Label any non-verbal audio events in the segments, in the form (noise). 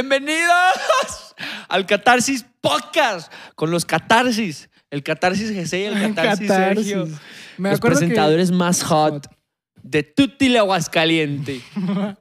Bienvenidos al Catarsis Podcast con los Catarsis. El Catarsis GC y (laughs) el Catarsis, Catarsis. Sergio. Me los que- presentadores más hot, de Tutti Aguascaliente. (laughs)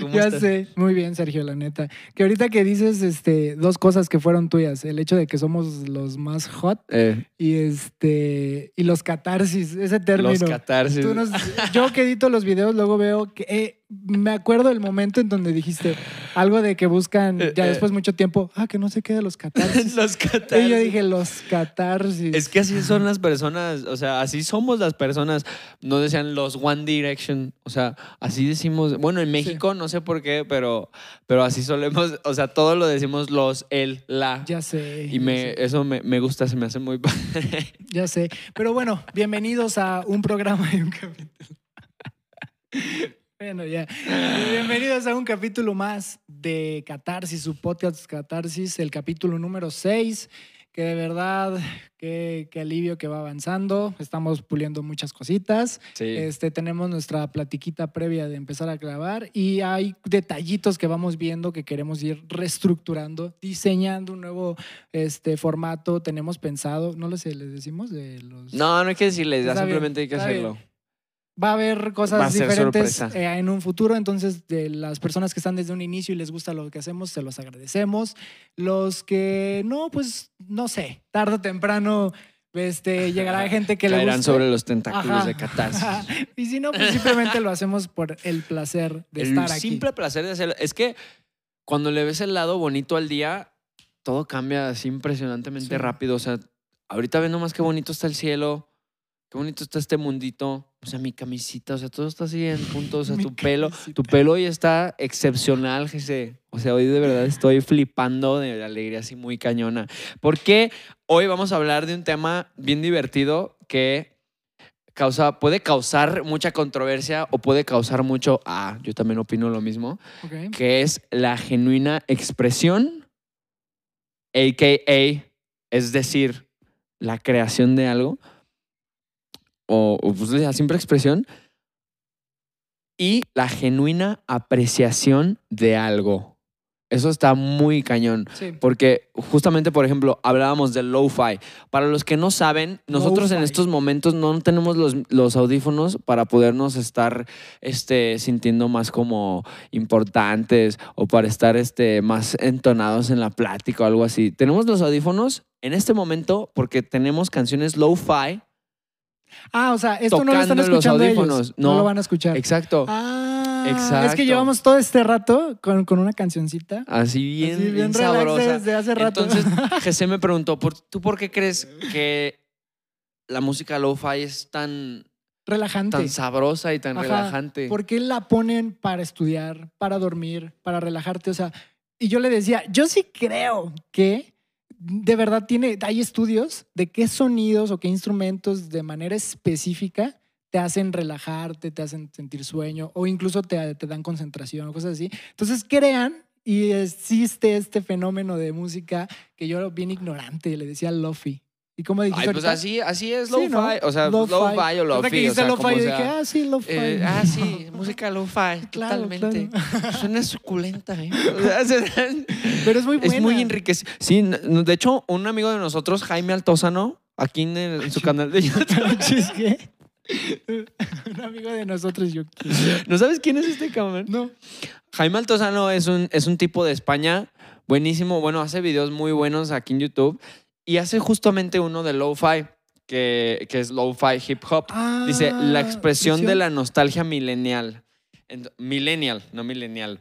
¿Cómo Ya estás? sé, muy bien, Sergio, la neta. Que ahorita que dices este, dos cosas que fueron tuyas, el hecho de que somos los más hot Eh, y este y los catarsis, ese término. los Catarsis. Nos- yo que edito los videos, luego veo que eh, me acuerdo del momento en donde dijiste algo de que buscan Eh, ya después mucho tiempo, ah, que no se quede los catarsis. (laughs) los Catarsis. y yo dije, los catarsis. Es que así son las personas, o sea, así somos las personas. No decían los One Direction, o sea, así decimos. Bueno, en México no sé por qué, pero, pero así solemos, o sea, todo lo decimos los, el, la. ya sé. y me, sé. eso me, me gusta, se me hace muy padre. (laughs) Ya sé. Pero bueno, bienvenidos a un programa y un capítulo. Bueno, ya. Bienvenidos a un capítulo más de Catarsis, su podcast Catarsis, el capítulo número 6, que de verdad, qué, qué alivio que va avanzando. Estamos puliendo muchas cositas. Sí. Este, tenemos nuestra platiquita previa de empezar a grabar y hay detallitos que vamos viendo que queremos ir reestructurando, diseñando un nuevo este, formato. Tenemos pensado, no lo sé, les decimos de los... No, no hay que decirles, ya bien, simplemente hay que hacerlo. Va a haber cosas Va a ser diferentes eh, en un futuro, entonces de las personas que están desde un inicio y les gusta lo que hacemos, se los agradecemos. Los que no, pues no sé, tarde o temprano este, llegará gente que le Caerán guste. sobre los tentáculos Ajá. de catarsis. (laughs) y si no, pues simplemente lo hacemos por el placer de el estar aquí. simple placer de hacerlo. Es que cuando le ves el lado bonito al día, todo cambia así impresionantemente Sí. rápido. O sea, ahorita ves nomás qué bonito está el cielo, qué bonito está este mundito. O sea, mi camisita, o sea, todo está así en punto. O sea, (laughs) Mi tu pelo, camisita. tu pelo hoy está excepcional, Jesse. O sea, hoy de verdad estoy flipando de alegría así muy cañona. Porque hoy vamos a hablar de un tema bien divertido que causa, puede causar mucha controversia o puede causar mucho, ah, yo también opino lo mismo, Ok. que es la genuina expresión, a.k.a., es decir, la creación de algo, o, o, pues, la simple expresión, y la genuina apreciación de algo. Eso está muy cañón. Sí. Porque justamente, por ejemplo, hablábamos del lo-fi. Para los que no saben, nosotros en estos momentos no tenemos los, los audífonos para podernos estar este, sintiendo más como importantes o para estar este, más entonados en la plática o algo así. Tenemos los audífonos en este momento porque tenemos canciones lo-fi. Ah, o sea, esto no lo están los escuchando ellos. No. No. lo van a escuchar. Exacto. Ah, es Exacto. que llevamos todo este rato con, con una cancioncita. Así bien, Así, bien sabrosa. desde hace rato. Entonces, (laughs) José me preguntó, ¿por- ¿tú por qué crees que la música lo-fi es tan, Relajante. tan sabrosa y tan Ajá, relajante? ¿Por qué la ponen para estudiar, para dormir, para relajarte? O sea, y yo le decía, yo sí creo que de verdad tiene, hay estudios de qué sonidos o qué instrumentos de manera específica te hacen relajarte, te hacen sentir sueño o incluso te, te dan concentración o cosas así. Entonces crean y existe este fenómeno de música que yo era bien ignorante, le decía lofi. ¿Y cómo dijiste Ay, pues ahorita? así, así es Sí, lo-fi. ¿no? O sea, Lo-fi. lo-fi o lo-fi. que O sea, lo-fi, yo dije, ah, sí, lo-fi. Eh, ah, sí, (laughs) música lo-fi, Claro, totalmente. Suena suculenta, ¿eh? (laughs) O sea, se- Pero es muy buena. es muy enriquecido. Sí, de hecho, un amigo de nosotros, Jaime Altozano, aquí en, el- en su canal de (laughs) YouTube. ¿qué? Un amigo de nosotros, yo. ¿No sabes quién es este cabrón? No. Jaime Altozano es un, es un tipo de España buenísimo. Bueno, hace videos muy buenos aquí en YouTube y hace justamente uno de lo-fi, que, que es lo-fi hip hop. Dice, la expresión de la nostalgia millennial. Ent- millennial, no millennial.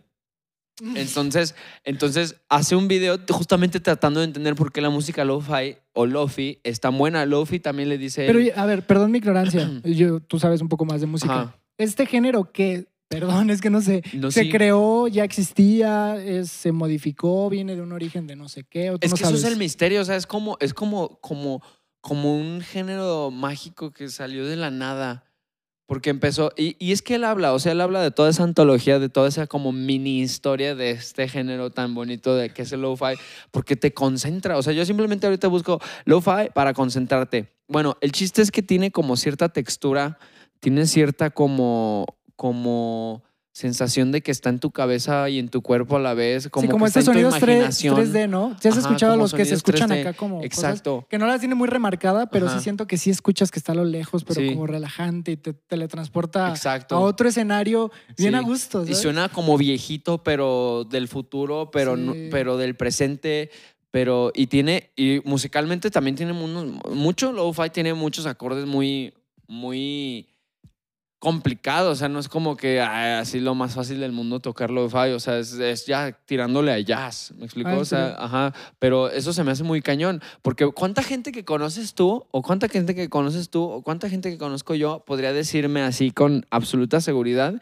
Entonces, entonces hace un video justamente tratando de entender por qué la música lo-fi o lo-fi es tan buena. Lo-fi también le dice... Pero, a ver, perdón mi ignorancia. (clears throat) Yo, tú sabes un poco más de música. Ajá. Este género que, perdón, es que no sé, No, se sí. creó, ya existía, es- se modificó, viene de un origen de no sé qué. O tú Es no que eso es el misterio, o sea, es como, es como, como, como un género mágico que salió de la nada. Porque empezó, y, y es que él habla, o sea, él habla de toda esa antología, de toda esa como mini historia de este género tan bonito de que es el lo-fi, porque te concentra. O sea, yo simplemente ahorita busco lo-fi para concentrarte. Bueno, el chiste es que tiene como cierta textura, tiene cierta como, como sensación de que está en tu cabeza y en tu cuerpo a la vez, como, sí, como que está estos en tu sonidos 3, imaginación. 3D, ¿no? ¿Sí has Ajá, escuchado los que se escuchan 3D. acá como cosas Exacto. que no las tiene muy remarcada, pero Ajá. sí siento que sí escuchas que está a lo lejos, pero Sí. como relajante y te teletransporta Exacto. a otro escenario bien Sí. a gusto. Y ¿sabes? suena como viejito, pero del futuro, pero, no- pero del presente. Pero, y tiene, y musicalmente también tiene unos, mucho lo-fi, tiene muchos acordes muy, muy complicados. O sea, no es como que ay, así lo más fácil del mundo tocar lo-fi. O sea, es, es ya tirándole a jazz. ¿Me explico? Ah, ¿en o sea, ajá. Pero eso se me hace muy cañón. Porque ¿cuánta gente que conoces tú, o cuánta gente que conoces tú, o cuánta gente que conozco yo podría decirme así con absoluta seguridad?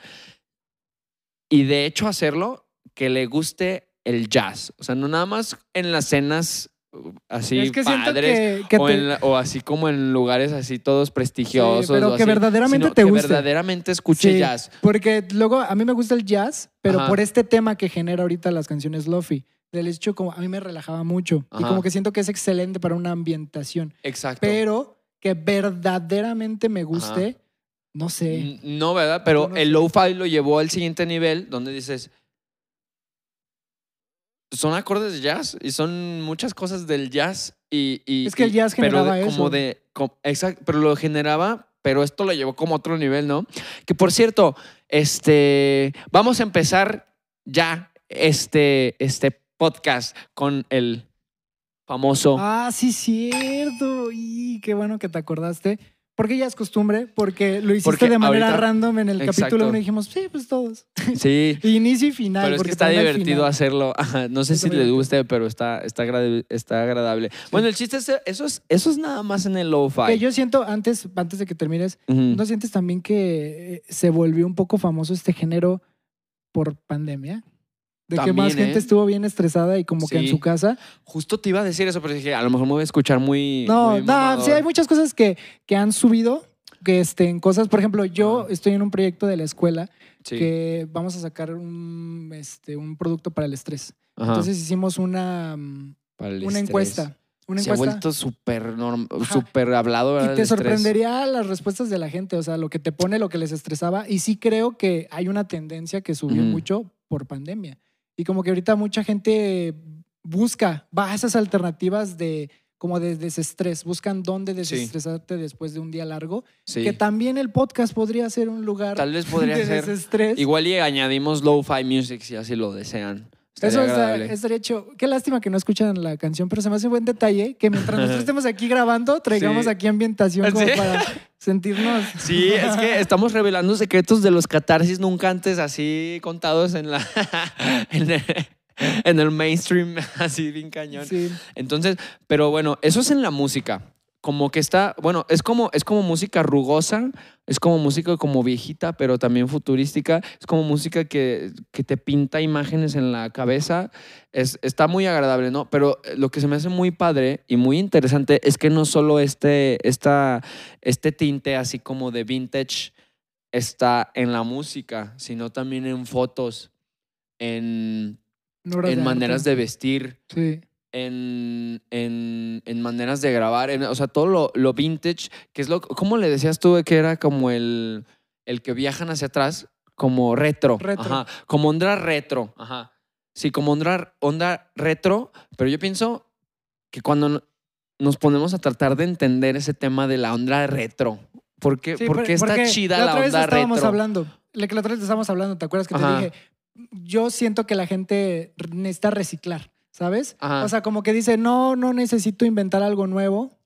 y de hecho hacerlo que le guste el jazz. O sea, no nada más en las cenas así es que padres que, que o, te- en la- o así como en lugares así todos prestigiosos. Sí, pero que así, verdaderamente te que guste. verdaderamente escuche Sí, jazz. Porque luego a mí me gusta el jazz, pero Ajá. por este tema que genera ahorita las canciones Lofi. Del hecho, como a mí me relajaba mucho. Y como que siento que es excelente para una ambientación. Exacto. Pero que verdaderamente me guste, no sé. No, ¿verdad? Pero no el sé. lo-fi lo llevó al siguiente nivel donde dices, son acordes de jazz y son muchas cosas del jazz y... y- Es que el y- jazz pero generaba de- eso. Como de, exacto, pero lo generaba, pero esto lo llevó como a otro nivel, ¿no? Que por cierto, este, vamos a empezar ya este, este podcast con el famoso... Ah, sí, cierto. Y qué bueno que te acordaste. Porque ya es costumbre, porque lo hiciste Porque de manera ahorita- random en el capítulo Exacto. 1 y dijimos, sí, pues todos. (laughs) Sí. Inicio y final. Pero es que está divertido hacerlo. (laughs) Ajá, No sé si les guste, pero está, está, agrade- está agradable. Bueno, el chiste es, eso es, eso es nada más en el lo-fi. Que yo siento, antes, antes de que termines, Ujú. ¿no sientes también que eh, se volvió un poco famoso este género por pandemia? De que más gente ¿eh? estuvo bien estresada y como que en su casa. Justo te iba a decir eso, pero dije, a lo mejor me voy a escuchar muy. No, muy no, sí, hay muchas cosas que, que han subido, que estén cosas. Por ejemplo, yo estoy en un proyecto de la escuela Sí. que vamos a sacar un, este, un producto para el estrés. Ajá, Entonces hicimos una, mm, para el una estrés. encuesta. Una Se ha vuelto súper súper hablado, ¿verdad? Y te sorprendería las respuestas de la gente, o sea, lo que te pone, lo que les estresaba. Y sí creo que hay una tendencia que subió mucho por pandemia. Y como que ahorita mucha gente busca, va a esas alternativas de como de desestrés, buscan dónde desestresarte después de un día largo. Sí. Que también el podcast podría ser un lugar Tal vez podría de ser. desestrés. Igual y añadimos lo-fi music si así lo desean. Estaría Eso está- estaría hecho. Qué lástima que no escuchan la canción, pero se me hace buen detalle que mientras (laughs) nosotros estemos aquí grabando, traigamos Sí. aquí ambientación como Sí. para (laughs) sentirnos. Sí, es que estamos revelando secretos de los catarsis nunca antes así contados en la (laughs) en el, en el mainstream, así bien cañón. Sí. Entonces, pero bueno, eso es en la música. Como que está, bueno, es como, es como música rugosa, es como música como viejita, pero también futurística. Es como música que, que te pinta imágenes en la cabeza. Es, está muy agradable, ¿no? Pero eh, lo que se me hace muy padre y muy interesante es que no solo este, esta, este tinte así como de vintage está en la música, sino también en fotos, en, en obras en de maneras arte. de vestir Sí. En, en, en maneras de grabar, en- o sea, todo lo, lo vintage, que es lo, ¿cómo le decías tú que era como el, el que viajan hacia atrás? Como retro. Retro. Ajá, como onda retro. Ajá. Sí, como onda, onda retro, pero yo pienso que cuando no- nos ponemos a tratar de entender ese tema de la onda retro, ¿por qué, Sí, por por- qué está porque chida la la, otra vez onda estábamos retro? hablando. La que la otra vez estábamos hablando, ¿te acuerdas que Ajá. te dije? Yo siento que la gente necesita reciclar, ¿sabes? Ajá. O sea, como que dice, no, no necesito inventar algo nuevo,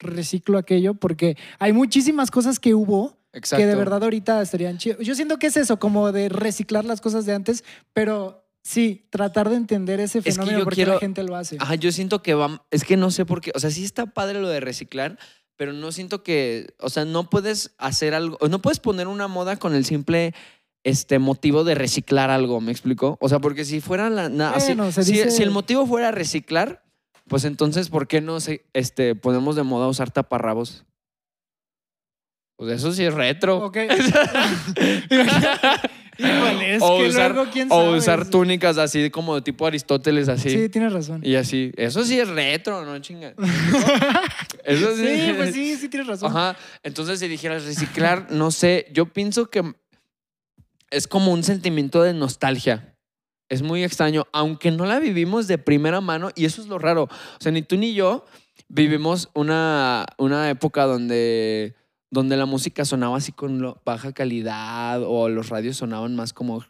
reciclo aquello, porque hay muchísimas cosas que hubo Exacto. que de verdad ahorita estarían chidas. Yo siento que es eso, como de reciclar las cosas de antes, pero sí, tratar de entender ese fenómeno porque quiero- la gente lo hace. Ajá, yo siento que va, es que no sé por qué, o sea, sí está padre lo de reciclar, pero no siento que, o sea, no puedes hacer algo, no puedes poner una moda con el simple este motivo de reciclar algo, ¿me explico? O sea, porque si fuera la na- así- Bueno, si, dice- si el motivo fuera reciclar, pues entonces ¿por qué no se este ponemos de moda usar taparrabos? Pues eso sí es retro. Ok. (laughs) Híjole, es o que usar, luego, ¿quién o sabe? usar túnicas así como de tipo Aristóteles así. Sí, tienes razón. Y así, eso sí es retro, ¿no, chinga? (laughs) Eso sí. Sí, pues sí, sí tienes razón. Ajá. Entonces, si dijeras reciclar, no sé, yo pienso que es como un sentimiento de nostalgia. Es muy extraño, aunque no la vivimos de primera mano, y eso es lo raro. O sea, ni tú ni yo vivimos una, una época donde, donde la música sonaba así con baja calidad o los radios sonaban más como...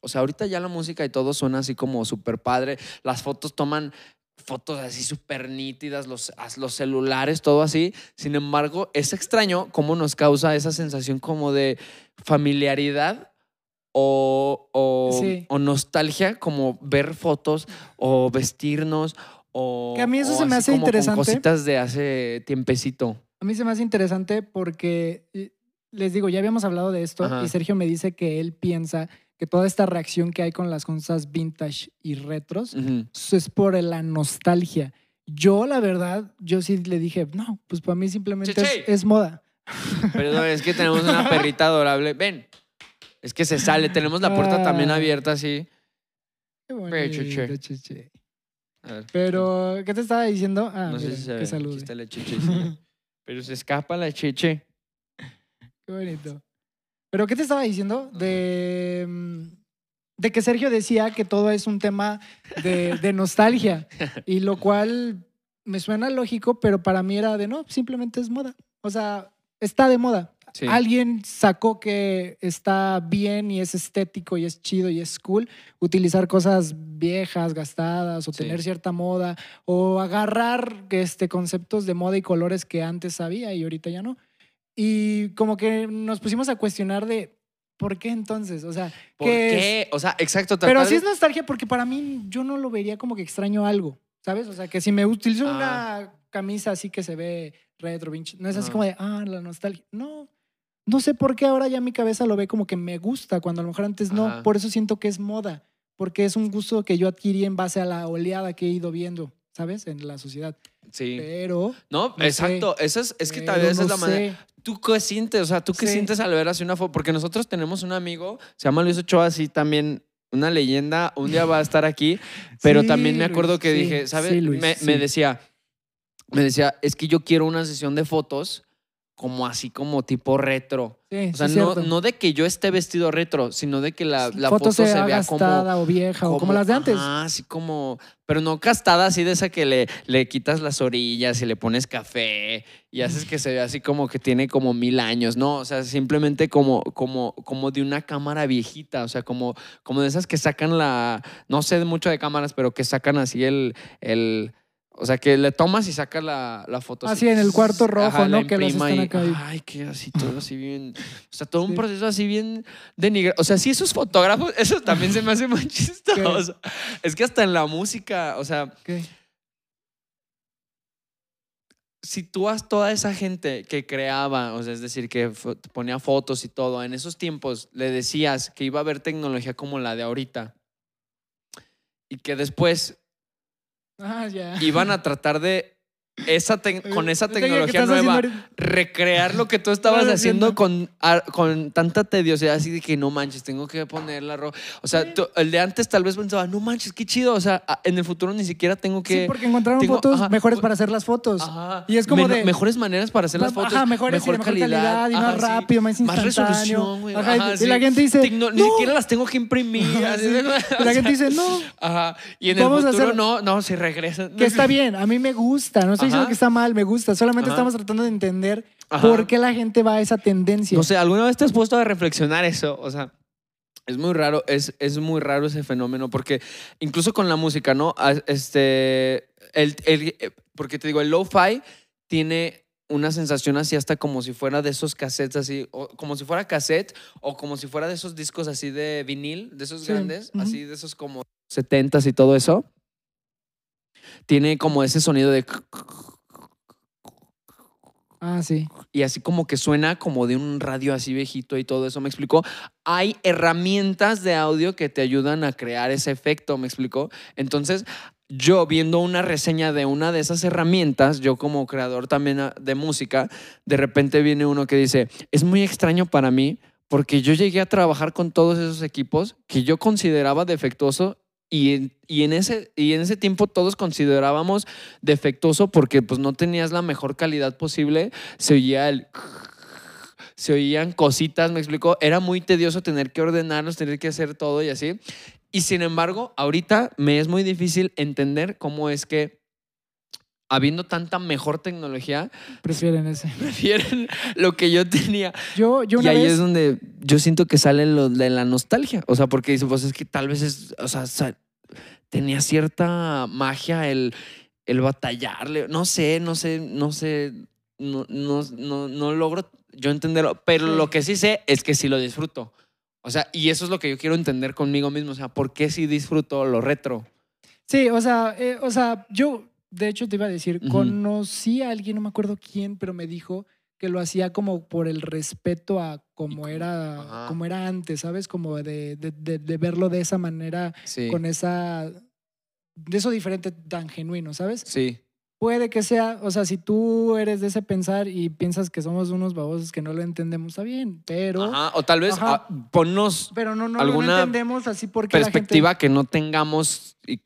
O sea, ahorita ya la música y todo suena así como súper padre. Las fotos toman fotos así súper nítidas, los, los celulares, todo así. Sin embargo, es extraño cómo nos causa esa sensación como de familiaridad o, o, Sí. o nostalgia, como ver fotos o vestirnos o... Que a mí eso se me hace interesante. cositas de hace tiempecito. A mí se me hace interesante porque eh, les digo, ya habíamos hablado de esto Ajá. y Sergio me dice que él piensa que toda esta reacción que hay con las cosas vintage y retros eso es por la nostalgia. Yo, la verdad, yo sí le dije, no, pues para mí simplemente es, es moda. Perdón, es que tenemos una (laughs) perrita adorable. Ven. Es que se sale. Tenemos la puerta también Ah. abierta así. Qué bonito, chiche. A ver. Pero, ¿qué te estaba diciendo? Ah, no sé si se ve. Aquí está la chiche. sí. (laughs) Pero se escapa la chiche. Qué bonito. Pero, ¿qué te estaba diciendo? De, mm, de que Sergio decía que todo es un tema de, de nostalgia. (laughs) Y lo cual me suena lógico, pero para mí era de no, simplemente es moda. O sea, está de moda. Sí. Alguien sacó que está bien y es estético y es chido y es cool utilizar cosas viejas, gastadas o Sí. tener cierta moda o agarrar este, conceptos de moda y colores que antes había y ahorita ya no. Y como que nos pusimos a cuestionar de ¿por qué entonces? O sea, ¿Por ¿qué qué? O sea, exacto. tal Pero cual- sí es nostalgia porque para mí yo no lo vería como que extraño algo, ¿sabes? O sea, que si me utilizo Ah. una camisa así que se ve retro, vintage, no es así Ajá. como de, ah, la nostalgia. No, no sé por qué ahora ya mi cabeza lo ve como que me gusta, cuando a lo mejor antes no. Ajá. Por eso siento que es moda, porque es un gusto que yo adquirí en base a la oleada que he ido viendo, ¿sabes? En la sociedad. Sí. Pero... No, no exacto. Eso es, es que pero tal vez no es la manera. ¿Tú qué sientes? O sea, ¿tú qué Sí. sientes al ver así una foto? Porque nosotros tenemos un amigo, se llama Luis Ochoa, así también, una leyenda. Un día va a estar aquí, pero Sí, también me acuerdo Luis, que sí, dije, ¿sabes? sí, Luis, me decía, me decía, es que yo quiero una sesión de fotos como así, como tipo retro. Sí, O sea, sí, no, no de que yo esté vestido retro, sino de que la, la foto, foto, se vea como gastada o vieja o como las de antes. Ah, así como, pero no castada, así de esa que le, le quitas las orillas y le pones café y haces que se vea así como que tiene como mil años, ¿no? O sea, simplemente como, como, como de una cámara viejita, o sea, como, como de esas que sacan la, no sé mucho de cámaras, pero que sacan así el, el o sea, que le tomas y sacas la, la foto. Así en el cuarto rojo, ¿no? Que las están acá. Ay, que así todo así bien. O sea, todo un proceso así bien denigrado. O sea, sí, esos fotógrafos, eso también se me hace muy chistoso. Es que hasta en la música, o sea, Ok. si tú has toda esa gente que creaba, o sea, es decir, que ponía fotos y todo, en esos tiempos le decías que iba a haber tecnología como la de ahorita y que después Ah, ya. iban a tratar de esa con esa Yo te digo, ¿qué tecnología haciendo nueva recrear lo que tú estabas haciendo con, ar- con tanta tediosidad, así de que no manches, tengo que poner la ropa. O sea, tú- el de antes tal vez pensaba, no manches, qué chido. O sea, a- en el futuro ni siquiera tengo que. Sí, porque encontraron tengo- fotos ajá, mejores pu- para hacer las fotos. Ajá. Y es como de- Mejores maneras para hacer las fotos. Ajá, mejores mejor calidad, y más Ajá, rápido, más Más instantáneo. resolución, güey. Ajá, y- la gente dice, Tecno- Ni siquiera las tengo que imprimir. Así Y la gente dice, no, Ajá. Y en el a futuro hacer- no, no, se regresan. que está bien, a mí me gusta, no estoy diciendo que está mal, me gusta, solamente Ajá. estamos tratando de entender Ajá. por qué la gente va a esa tendencia. No sé, ¿alguna vez te has puesto a reflexionar eso? O sea, es muy raro, es, es muy raro ese fenómeno, porque incluso con la música, ¿no? Ah, Este, el, el- eh, porque te digo, el lo-fi tiene una sensación así hasta como si fuera de esos cassettes así, o como si fuera cassette, o como si fuera de esos discos así de vinil, de esos Sí, grandes, ujú. así de esos como 70s y todo eso. Tiene como ese sonido de... Ah, sí. y así como que suena como de un radio así viejito y todo eso, ¿me explicó? Hay herramientas de audio que te ayudan a crear ese efecto, ¿me explicó? Entonces, yo viendo una reseña de una de esas herramientas, yo como creador también ah, de música, de repente viene uno que dice, es muy extraño para mí porque yo llegué a trabajar con todos esos equipos que yo consideraba defectuoso y en, y en ese, y en ese tiempo todos considerábamos defectuoso porque pues no tenías la mejor calidad posible, se oía el... se oían cositas, me explicó. Era muy tedioso tener que ordenarlos, tener que hacer todo y así. Y sin embargo, ahorita me es muy difícil entender cómo es que habiendo tanta mejor tecnología, Prefieren ese. (laughs) prefieren lo que yo tenía. Yo, yo y una ahí vez. es donde yo siento que sale lo de la nostalgia. O sea, porque dice, pues es que tal vez es, o sea, tenía cierta magia el, el batallarle. No sé, no sé, no sé, no, no, no, no logro yo entenderlo. Pero lo que sí sé es que sí lo disfruto. O sea, y eso es lo que yo quiero entender conmigo mismo. O sea, ¿por qué sí disfruto lo retro? Sí, o sea, eh, o sea, yo, de hecho, te iba a decir, Ujú. conocí a alguien, no me acuerdo quién, pero me dijo que lo hacía como por el respeto a como era, Ajá. como era antes, ¿sabes? Como de, de- de- de verlo de esa manera, Sí. con esa, de eso diferente tan genuino, ¿sabes? Sí. Puede que sea, o sea, si tú eres de ese pensar y piensas que somos unos babosos que no lo entendemos, está bien, pero, Ajá, O tal vez Ajá. ah, ponnos pero no, no, no ¿Alguna entendemos así porque la gente... perspectiva que no tengamos y,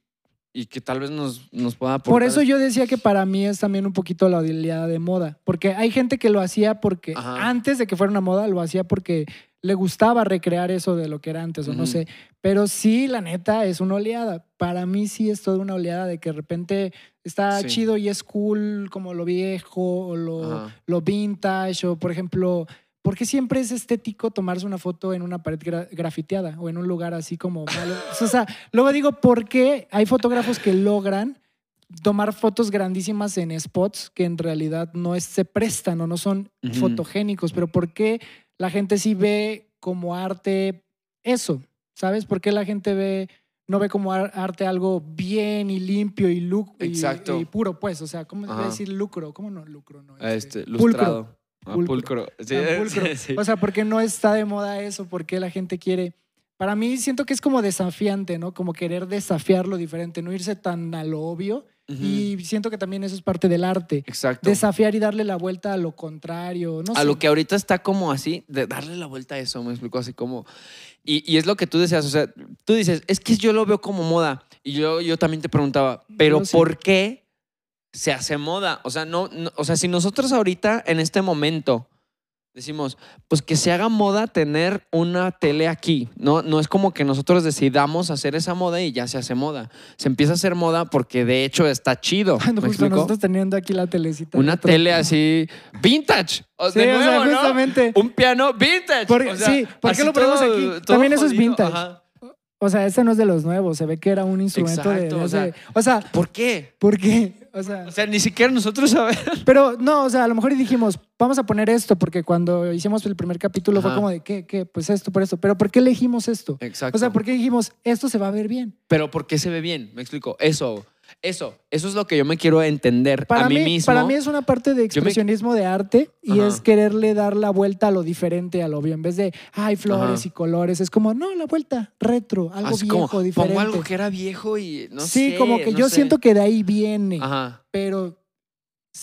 y que tal vez nos, nos pueda aportar. Por eso yo decía que para mí es también un poquito la oleada de moda, porque hay gente que lo hacía porque Ajá. antes de que fuera una moda lo hacía porque le gustaba recrear eso de lo que era antes o no sé, pero sí, la neta es una oleada. Para mí sí es toda una oleada de que de repente está Sí. chido y es cool como lo viejo o lo, Ajá. lo vintage o por ejemplo, ¿por qué siempre es estético tomarse una foto en una pared gra- grafiteada o en un lugar así como malo? o sea, luego digo, ¿por qué hay fotógrafos que logran tomar fotos grandísimas en spots que en realidad no es- se prestan o no son Ujú. fotogénicos? Pero ¿por qué la gente sí ve como arte eso? ¿Sabes? ¿Por qué la gente ve no ve como ar- arte algo bien y limpio y, y- Exacto. y puro, pues? O sea, ¿cómo se decir lucro? ¿Cómo no lucro? No, Este, pulcro. lustrado. Ah, Pulcro. Pulcro. Sí, pulcro. sí, sí. O sea, ¿por qué no está de moda eso? ¿Por qué la gente quiere...? Para mí siento que es como desafiante, ¿no? Como querer desafiar lo diferente, no irse tan a lo obvio. Y siento que también eso es parte del arte. Exacto. Desafiar y darle la vuelta a lo contrario. No a sé. lo que ahorita está como así, de darle la vuelta a eso, me explico así como... Y, y es lo que tú decías, o sea, tú dices, es que yo lo veo como moda. Y yo, yo también te preguntaba, pero sí. ¿por qué se hace moda? O sea, no, no- o sea, si nosotros ahorita, en este momento, decimos, pues que se haga moda tener una tele aquí, ¿no? No es como que nosotros decidamos hacer esa moda y ya se hace moda. Se empieza a hacer moda porque de hecho está chido. ¿Me justo explico? nosotros teniendo aquí la telecita. Una tele así, vintage. O, Sí, de o sea, nuevo, ¿no? Un piano vintage. Por- o sea, sí, ¿por qué lo ponemos aquí? También eso es vintage. ajá. O sea, este no es de los nuevos. Se ve que era un instrumento de- Exacto, de, o sea- O sea, ¿Por qué? ¿por qué? O sea, O sea, ni siquiera nosotros sabemos. pero no, o sea, a lo mejor dijimos, vamos a poner esto, porque cuando hicimos el primer capítulo fue como de, ¿qué? ¿Qué? Pues esto, por esto. Pero ¿por qué elegimos esto? Exacto. O sea, ¿por qué dijimos, esto se va a ver bien? Pero ¿por qué se ve bien? Me explico. Eso, eso, eso es lo que yo me quiero entender Para a mí, mí, mismo. para mí es una parte de expresionismo de arte y Ajá. es quererle dar la vuelta a lo diferente, a lo obvio. En vez de, ay, flores Ajá. y colores, es como, no, la vuelta, retro, algo Así viejo, como, diferente. Pongo algo que era viejo y no sí, sé. como que no yo sé. siento que de ahí viene, Ajá. pero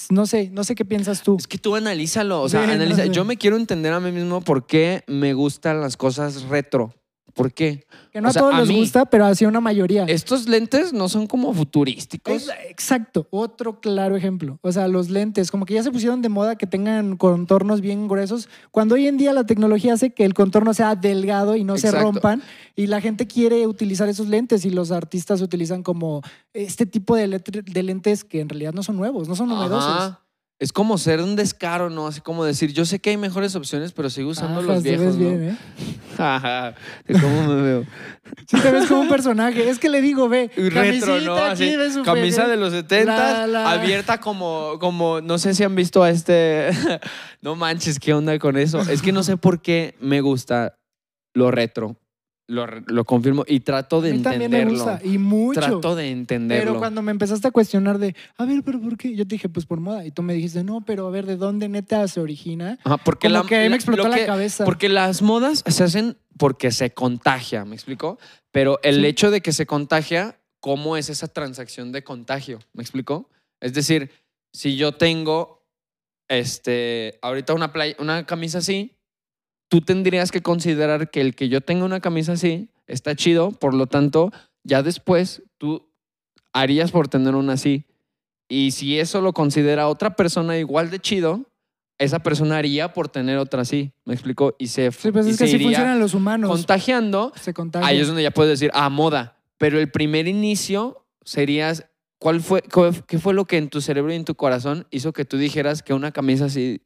no sé, no sé qué piensas tú. Es que tú analízalo. O sea, Sí, no analiza. sé. Yo me quiero entender a mí mismo por qué me gustan las cosas retro. ¿Por qué? Que no o sea, a todos a les mí- gusta, pero así una mayoría. Estos lentes no son como futurísticos. Es- exacto, otro claro ejemplo. O sea, los lentes, como que ya se pusieron de moda que tengan contornos bien gruesos, cuando hoy en día la tecnología hace que el contorno sea delgado y no se rompan, y la gente quiere utilizar esos lentes y los artistas utilizan como este tipo de, de lentes que en realidad no son nuevos, no son novedosos. Es como ser un descaro, ¿no? Así como decir, yo sé que hay mejores opciones, pero sigo usando Ajá, los te viejos, ves ¿no? bien, ¿eh? (laughs) Ajá. ¿Cómo me veo? Sí te ves como un personaje. Es que le digo, ve, Retro, ¿no? camisita Así, aquí de su camisa fe- de los 70 La- la- abierta como, como, no sé si han visto a este, (laughs) no manches, ¿qué onda con eso? Es que no sé por qué me gusta lo retro, lo, confirmo y trato de A mí también me entenderlo. gusta y mucho. Trato de entenderlo. Pero cuando me empezaste a cuestionar de, a ver, pero ¿por qué? Yo te dije, pues por moda. Y tú me dijiste, no, pero a ver, ¿de dónde neta se origina? Ajá, porque Como la- que ahí me explotó lo la que- cabeza. Porque las modas se hacen porque se contagia, ¿me explico? Pero el Sí. hecho de que se contagia, ¿cómo es esa transacción de contagio? ¿Me explico? Es decir, si yo tengo este, ahorita una, play- una camisa así, tú tendrías que considerar que el que yo tenga una camisa así está chido, por lo tanto, ya después tú harías por tener una así. Y si eso lo considera otra persona igual de chido, esa persona haría por tener otra así. ¿Me explico? Y se, Sí, pues y es que así funcionan los humanos. contagiando. se contagian. Ahí es donde ya puedes decir, ah, moda. Pero el primer inicio serías, ¿cuál fue, qué fue lo que en tu cerebro y en tu corazón hizo que tú dijeras que una camisa así,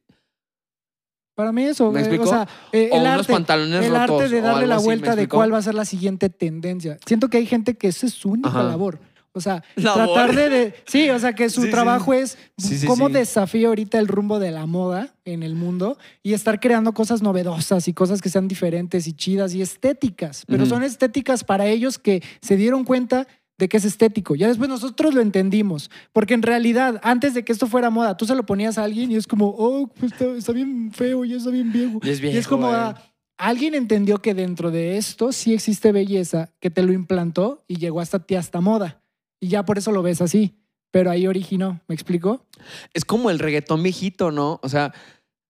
Para mí eso, ¿Me eh, explico? o sea, eh, o el unos arte, pantalones el rotos arte de darle la así, ¿me vuelta de cuál va a ser la siguiente tendencia. Siento que hay gente que esa es su única Ajá. labor. O sea, (laughs) Labor. tratar de, de- Sí, o sea, que su (laughs) Sí, sí. trabajo es Sí, cómo desafío ahorita el rumbo de la moda en el mundo y estar creando cosas novedosas y cosas que sean diferentes y chidas y estéticas. Pero son estéticas para ellos que se dieron cuenta de que es estético. Ya después nosotros lo entendimos. Porque en realidad, antes de que esto fuera moda, tú se lo ponías a alguien y es como, oh, pues está, está bien feo y está bien viejo. Y es y es viejo, como, eh. ah, alguien entendió que dentro de esto sí existe belleza, que te lo implantó y llegó hasta ti hasta moda. Y ya por eso lo ves así. Pero ahí originó, ¿me explico? Es como el reggaetón viejito, ¿no? O sea,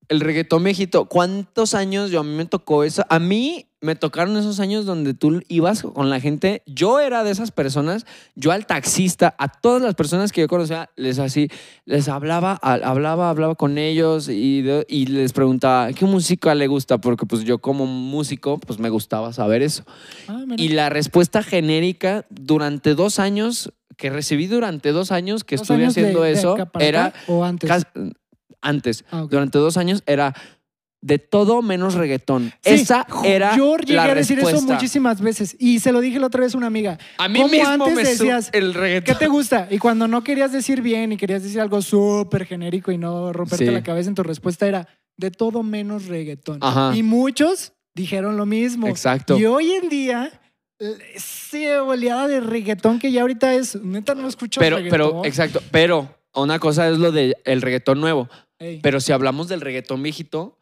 el reggaetón viejito, ¿cuántos años yo a mí me tocó eso? A mí me tocaron esos años donde tú ibas con la gente. Yo era de esas personas, yo al taxista, a todas las personas que yo conocía, les así, les hablaba, hablaba, hablaba con ellos y, les preguntaba, ¿qué música le gusta? Porque pues yo como músico, pues me gustaba saber eso. Ah. Y la respuesta genérica durante dos años, que recibí durante dos años que ¿Dos estuve años haciendo de eso, era o antes. antes, Ah, durante dos años, era de todo menos reggaetón. Sí, Esa era Yo llegué la a decir eso muchísimas veces y se lo dije la otra vez a una amiga. A mí ¿Cómo mismo antes me decías, el ¿Qué reggaetón. te gusta? Y cuando no querías decir bien y querías decir algo súper genérico y no romperte Sí. la cabeza en tu respuesta era de todo menos reggaetón. Ajá. Y muchos dijeron lo mismo. Exacto. Y hoy en día, esa oleada de reggaetón que ya ahorita es, neta no escucho Pero, reggaetón. pero, exacto. Pero una cosa es lo del reggaetón nuevo. Ey. Pero si hablamos del reggaetón viejito,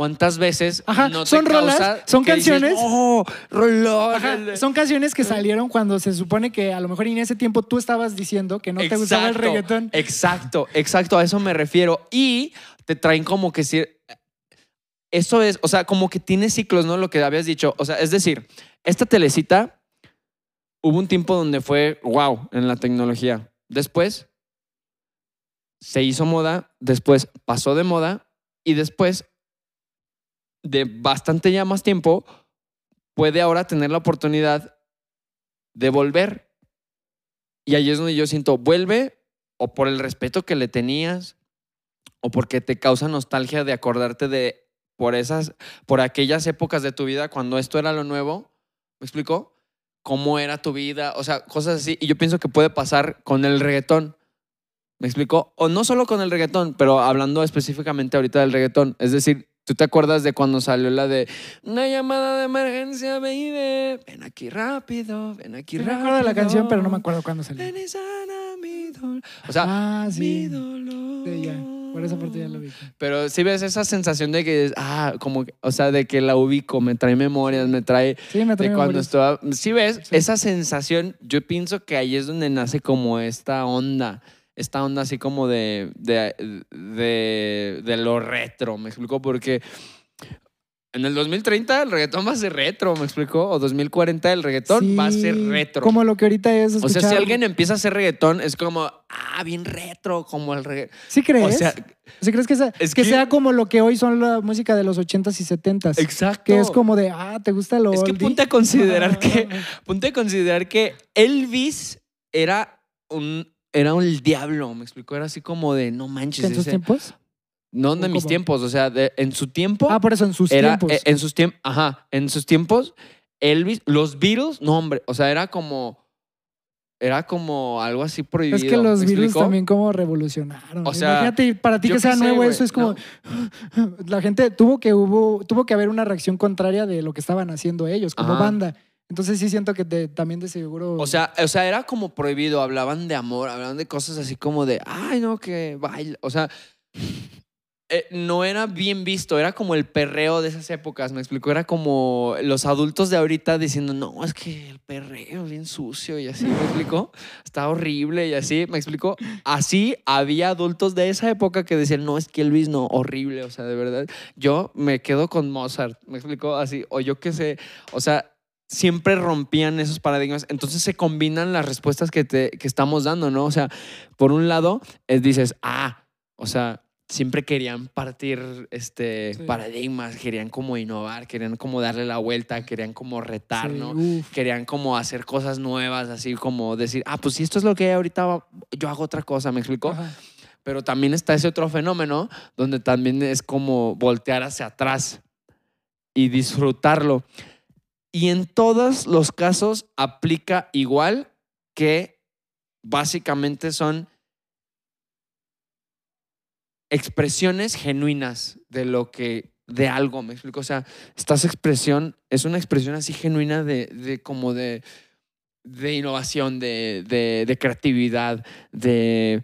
¿cuántas veces Ajá, no te son rolas, son que dices, canciones. ¡Oh, rolón! Ajá, son canciones que salieron cuando se supone que a lo mejor en ese tiempo tú estabas diciendo que no te gustaba el reggaetón. Exacto, exacto, a eso me refiero. Y te traen como que si. Eso es, o sea, como que tiene ciclos, ¿no? Lo que habías dicho. O sea, es decir, esta telecita hubo un tiempo donde fue wow en la tecnología. Después se hizo moda, después pasó de moda y después de bastante ya más tiempo puede ahora tener la oportunidad de volver. Y ahí es donde yo siento, vuelve o por el respeto que le tenías o porque te causa nostalgia de acordarte de por esas, por aquellas épocas de tu vida cuando esto era lo nuevo. ¿Me explico? Cómo era tu vida, o sea, cosas así. Y yo pienso que puede pasar con el reggaetón. ¿Me explico? O no solo con el reggaetón, pero hablando específicamente ahorita del reggaetón. Es decir, ¿tú te acuerdas de cuando salió la de una llamada de emergencia, baby? Ven aquí rápido, ven aquí Sí, me rápido. acuerdo de la canción, pero no me acuerdo cuándo salió. Ven y sana mi dolor. O sea, Ah, mi sí. dolor. Sí, ya. Por esa parte ya lo vi. Pero si ves esa sensación de que, ah, como, o sea, de que la ubico, me trae memorias, me trae Sí, me trae de cuando estaba. Si ves Sí. esa sensación, yo pienso que ahí es donde nace como esta onda, esta onda así como de, de, de, de lo retro, ¿me explico? Porque en el 2030 el reggaetón va a ser retro, ¿me explico? O 2040 el reggaetón va a ser retro. Como lo que ahorita es o sea, si alguien empieza a hacer reggaetón, es como, ah, bien retro, como el reggaetón. ¿Sí crees? O sea, ¿Sí crees que, sea, es que que- sea como lo que hoy son la música de los 80s y 70s? exacto. Que es como de, ah, ¿te gusta lo Es que ponte a considerar (laughs) que, ponte a considerar que Elvis era un, era un diablo, me explicó, era así como de, no manches, ¿Que en sus tiempos? no de ¿O mis tiempos, o sea, de- en su tiempo Ah, por eso, en sus era, tiempos. eh, en sus tiempos, ajá, en sus tiempos, Elvis, los Beatles, no hombre, o sea, era como, era como algo así prohibido. es que los ¿me Beatles explicó? también como revolucionaron. O sea, Imagínate, para ti que sea nuevo eso es como... (laughs) La gente tuvo que, hubo, tuvo que haber una reacción contraria de lo que estaban haciendo ellos como Ajá. banda. Entonces sí siento que también de seguro... O sea, o sea, era como prohibido. Hablaban de amor, hablaban de cosas así como de, ay, no, que baila. O sea, eh, no era bien visto. Era como el perreo de esas épocas, me explico. Era como los adultos de ahorita diciendo, no, es que el perreo bien sucio y así, me explicó. Está horrible y así, me explico. Así había adultos de esa época que decían, no, es que Elvis no, horrible. O sea, de verdad. Yo me quedo con Mozart, me explico así. O yo qué sé. O sea, siempre rompían esos paradigmas. Entonces se combinan las respuestas que, te, que estamos dando, ¿no? O sea, por un lado, eh, dices, ah, o sea, siempre querían partir este, Sí. paradigmas, querían como innovar, querían como darle la vuelta, querían como retar, Sí, ¿no? uf. Querían como hacer cosas nuevas, así como decir, ah, pues si esto es lo que hay ahorita, yo hago otra cosa, ¿me explico? Ajá. Pero también está ese otro fenómeno donde también es como voltear hacia atrás y disfrutarlo. Y en todos los casos aplica igual que básicamente son expresiones genuinas de lo que de algo, me explico, o sea, esta expresión es una expresión así genuina de, como de, de innovación, de, de- de creatividad, de-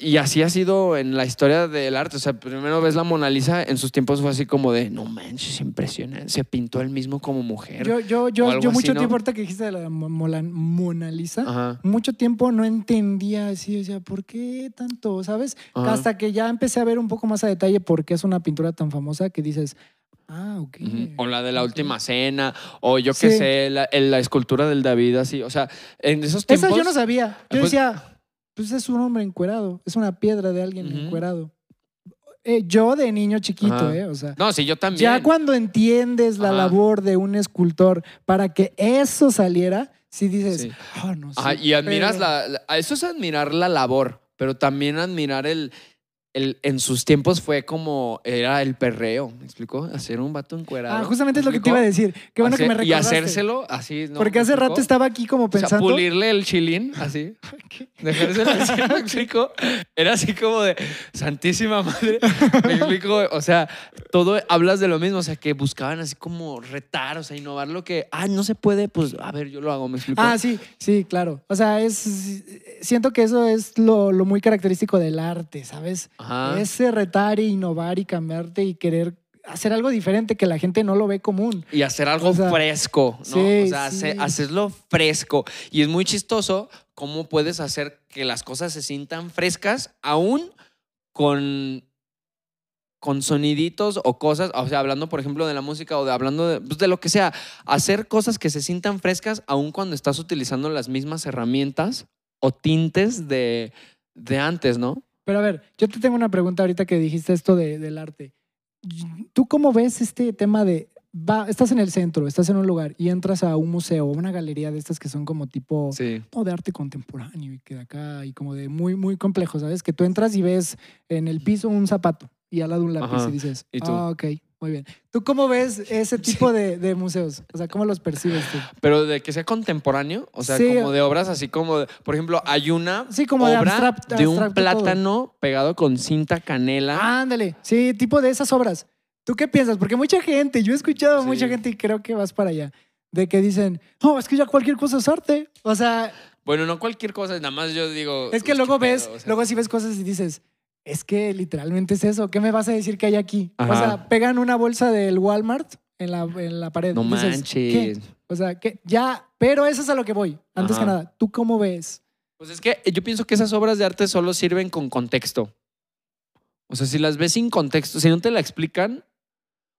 Y así ha sido en la historia del arte. O sea, primero ves la Mona Lisa, en sus tiempos fue así como de, no manches, impresionante. Se pintó él mismo como mujer. Yo, yo, yo, yo así, mucho ¿no? tiempo, ahorita que dijiste de la Mona Lisa, Ajá. mucho tiempo no entendía así, o sea, ¿por qué tanto? ¿Sabes? Ajá. Hasta que ya empecé a ver un poco más a detalle por qué es una pintura tan famosa que dices, ah, ok. Ujú. O la de la ok. última cena, o yo qué Sí. sé, la, la escultura del David, así. O sea, en esos tiempos. Esa yo no sabía. Yo Pues- decía, pues es un hombre encuerado, es una piedra de alguien Ujú. encuerado. Eh, yo de niño chiquito, Ajá. ¿eh? O sea, No, sí, yo también. ya cuando entiendes la Ajá. labor de un escultor para que eso saliera, sí dices, Sí. ah, no sé. Ajá, y admiras pero- la, Eso es admirar la labor, pero también admirar el. El en sus tiempos fue como. Era el perreo, ¿me explicó? Hacer un vato encuerado. Ah, justamente es ¿me lo que te iba a decir. Qué bueno que me recordaste. Y hacérselo así, ¿no? Porque ¿Me hace rato estaba aquí como O sea, pensando. pulirle el chilín, así. (laughs) Dejárselo así, ¿me (laughs) explico? Era así como de Santísima Madre. (laughs) Me explico, o sea, todo hablas de lo mismo, o sea, que buscaban así como retar, o sea, innovar lo que, ah, no se puede, pues a ver, yo lo hago, me explico. Ah, sí, sí, claro. O sea, es siento que eso es lo, lo muy característico del arte, ¿sabes? Ajá. Ese retar e innovar y cambiarte y querer hacer algo diferente que la gente no lo ve común. Y hacer algo O sea, fresco, ¿no? sí, o sea, sí. hace- hacerlo fresco. Y es muy chistoso cómo puedes hacer que las cosas se sientan frescas aún con, con soniditos o cosas, o sea, hablando por ejemplo de la música o de hablando de, pues, de lo que sea, hacer cosas que se sientan frescas aún cuando estás utilizando las mismas herramientas o tintes de, de antes, ¿no? Pero a ver, yo te tengo una pregunta ahorita que dijiste esto de- del arte. ¿Tú cómo ves este tema de, va, estás en el centro, estás en un lugar y entras a un museo o una galería de estas que son como tipo Sí. o de arte contemporáneo y que de acá y como de muy, muy complejo, ¿sabes? Que tú entras y ves en el piso un zapato y al lado un lápiz Ajá. y dices, ah, ok, muy bien. ¿Tú cómo ves ese tipo de, de museos? O sea, ¿cómo los percibes tú? Pero de que sea contemporáneo, o sea, Sí. como de obras así como, de- por ejemplo, hay una Sí, como de obra abstract- de un abstracto todo. plátano pegado con cinta canela. Ándale, sí, tipo de esas obras. ¿Tú qué piensas? Porque mucha gente, yo he escuchado a Sí. mucha gente y creo que vas para allá, de que dicen, no, es que ya cualquier cosa es arte. O sea, Bueno, no cualquier cosa, nada más yo digo. es que "Uy, luego ves, pedo", o sea. luego sí ves cosas y dices, es que literalmente es eso. ¿Qué me vas a decir que hay aquí? O sea, pegan una bolsa del Walmart en la, en la pared. No dices, manches. ¿qué? O sea, que ya, pero eso es a lo que voy. Antes Ajá. que nada, ¿tú cómo ves? Pues es que yo pienso que esas obras de arte solo sirven con contexto. O sea, si las ves sin contexto, si no te la explican,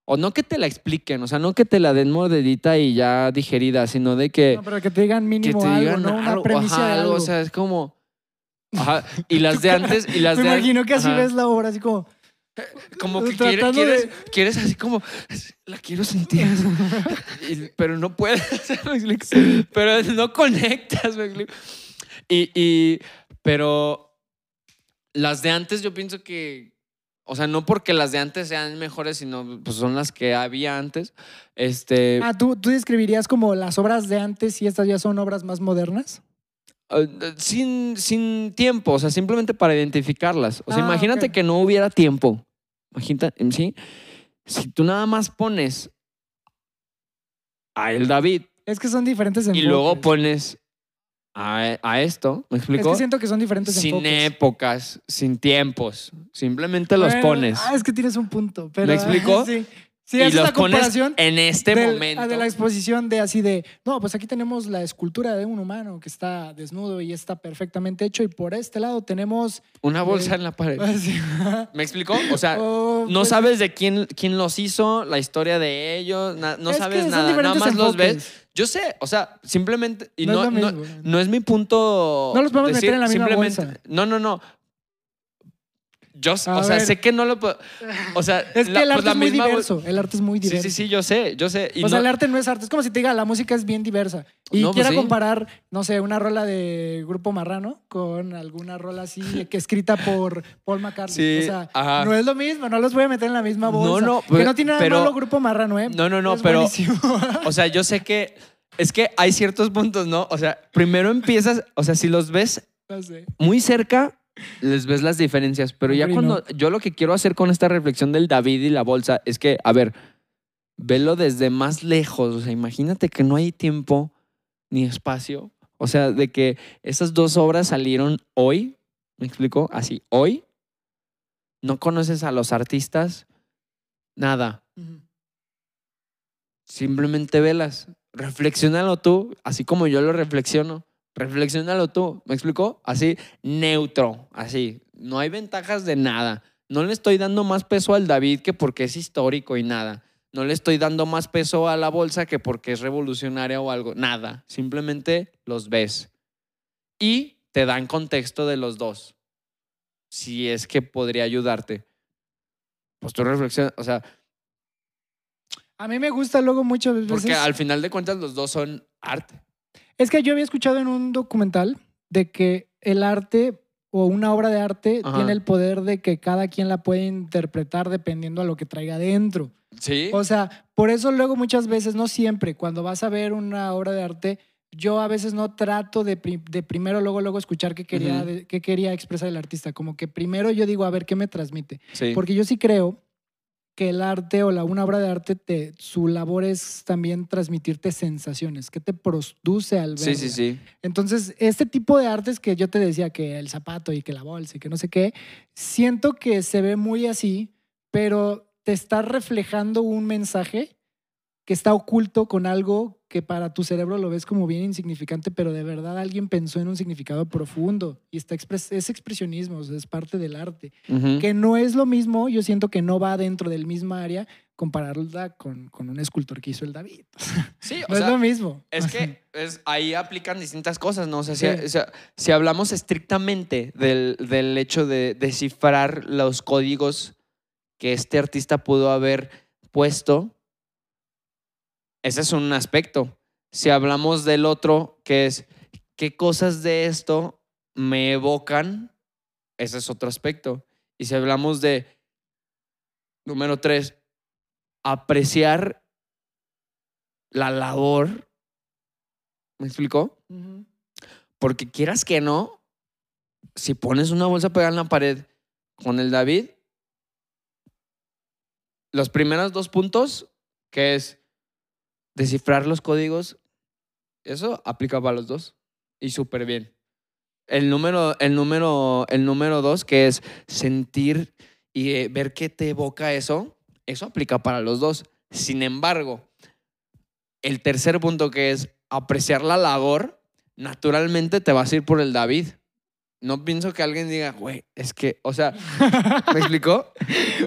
o no que te la expliquen, o sea, no que te la den mordidita y ya digerida, sino de que, No, pero que te digan que mínimo te algo, digan ¿no? Una algo, premisa ajá, de algo. O sea, es como. Ajá. Y las de antes, y las Me de an- imagino que así ajá. ves la obra, así como... Como que de- quieres, quieres así como, la quiero sentir. (laughs) Y- pero no puedes. (laughs) ¿me pero no conectas, me. Y, y- pero las de antes yo pienso que, o sea, no porque las de antes sean mejores, sino pues son las que había antes. Este, Ah, ¿tú, ¿tú describirías como las obras de antes y estas ya son obras más modernas? Eh, sin, sin tiempo, o sea, simplemente para identificarlas. O sea, Ah, imagínate que no hubiera tiempo. Imagínate, ¿sí? Si tú nada más pones a el David Es que son diferentes y enfoques. luego pones a, a esto, ¿me Es explico? que siento que son diferentes sin enfoques. épocas, sin tiempos, simplemente los pones. Ah, es que tienes un punto. Pero, ¿Me explico? (laughs) Sí, sí y los pones en este del- momento. de la exposición de así de, no, pues aquí tenemos la escultura de un humano que está desnudo y está perfectamente hecho y por este lado tenemos... Una bolsa Eh, en la pared. (laughs) así, ¿Me explico? O sea, (laughs) o, no pues, sabes de quién, quién los hizo, la historia de ellos, na- no sabes nada, nada más los ves. Yo sé, o sea, simplemente. Y No no, es no- es mi punto. No los podemos meter en la misma simplemente- bolsa. No, no, no. Yo, A o sea, ver. sé que no lo puedo. O sea, (laughs) Es que la- el pues arte es muy diverso. El arte es muy Sí, diverso. sí, sí, yo sé, yo sé. Y o sea, no- el arte no es arte. Es como si te diga, la música es bien diversa. Y No, pues quiera sí. comparar, no sé, una rola de Grupo Marrano con alguna rola así que escrita por Paul McCartney. Sí, o sea, ajá. no es lo mismo. No los voy a meter en la misma bolsa. no, que pero- no tiene nada pero- malo Grupo Marrano, ¿eh? No, no, no, Es pero- buenísimo. (laughs) O sea, yo sé que. Es que hay ciertos puntos, ¿no? O sea, primero empiezas. O sea, si los ves No sé. muy cerca, les ves las diferencias. Pero ya cuando. Yo lo que quiero hacer con esta reflexión del David y la bolsa es que, a ver, velo desde más lejos. O sea, imagínate que no hay tiempo ni espacio. O sea, de que esas dos obras salieron hoy. ¿Me explico? Así, hoy. No conoces a los artistas. Nada. Simplemente velas. Reflexiónalo tú, así como yo lo reflexiono. Reflexiónalo tú. ¿Me explico? Así, neutro. Así. No hay ventajas de nada. No le estoy dando más peso al David que porque es histórico y nada. No le estoy dando más peso a la bolsa que porque es revolucionaria o algo. Nada. Simplemente los ves. Y te dan contexto de los dos. Si es que podría ayudarte. Pues tú reflexionas. O sea, A mí me gusta luego muchas veces. porque al final de cuentas los dos son arte. Es que yo había escuchado en un documental de que el arte o una obra de arte Ajá. tiene el poder de que cada quien la puede interpretar dependiendo a lo que traiga dentro. Sí. O sea, por eso luego muchas veces, no siempre, cuando vas a ver una obra de arte, yo a veces no trato de, pri- de primero, luego, luego escuchar qué quería, de- qué quería expresar el artista. Como que primero yo digo, a ver, ¿qué me transmite? sí. Porque yo sí creo que el arte o la, una obra de arte, te, su labor es también transmitirte sensaciones, que te produce al ver. sí, sí, sí. Entonces, este tipo de artes que yo te decía, que el zapato y que la bolsa y que no sé qué, siento que se ve muy así, pero te está reflejando un mensaje que está oculto con algo que para tu cerebro lo ves como bien insignificante, pero de verdad alguien pensó en un significado profundo y está expres- es expresionismo, o sea, es parte del arte. Que no es lo mismo, yo siento que no va dentro del mismo área compararla con, con un escultor que hizo el David. (laughs) Sí, o No es sea, lo mismo. es que es, ahí aplican distintas cosas, ¿no? O sea, si, Sí. o sea, si hablamos estrictamente del, del hecho de descifrar los códigos que este artista pudo haber puesto, ese es un aspecto. Si hablamos del otro, que es qué cosas de esto me evocan, ese es otro aspecto. Y si hablamos de, número tres, apreciar la labor, ¿me explicó? Porque quieras que no, si pones una bolsa pegada en la pared con el David, los primeros dos puntos, que es descifrar los códigos, eso aplica para los dos y súper bien. El número, el, número, el número dos, que es sentir y eh, ver qué te evoca eso, eso aplica para los dos. Sin embargo, el tercer punto, que es apreciar la labor, naturalmente te vas a ir por el David. No pienso que alguien diga, güey, es que, o sea, (laughs) ¿me explicó?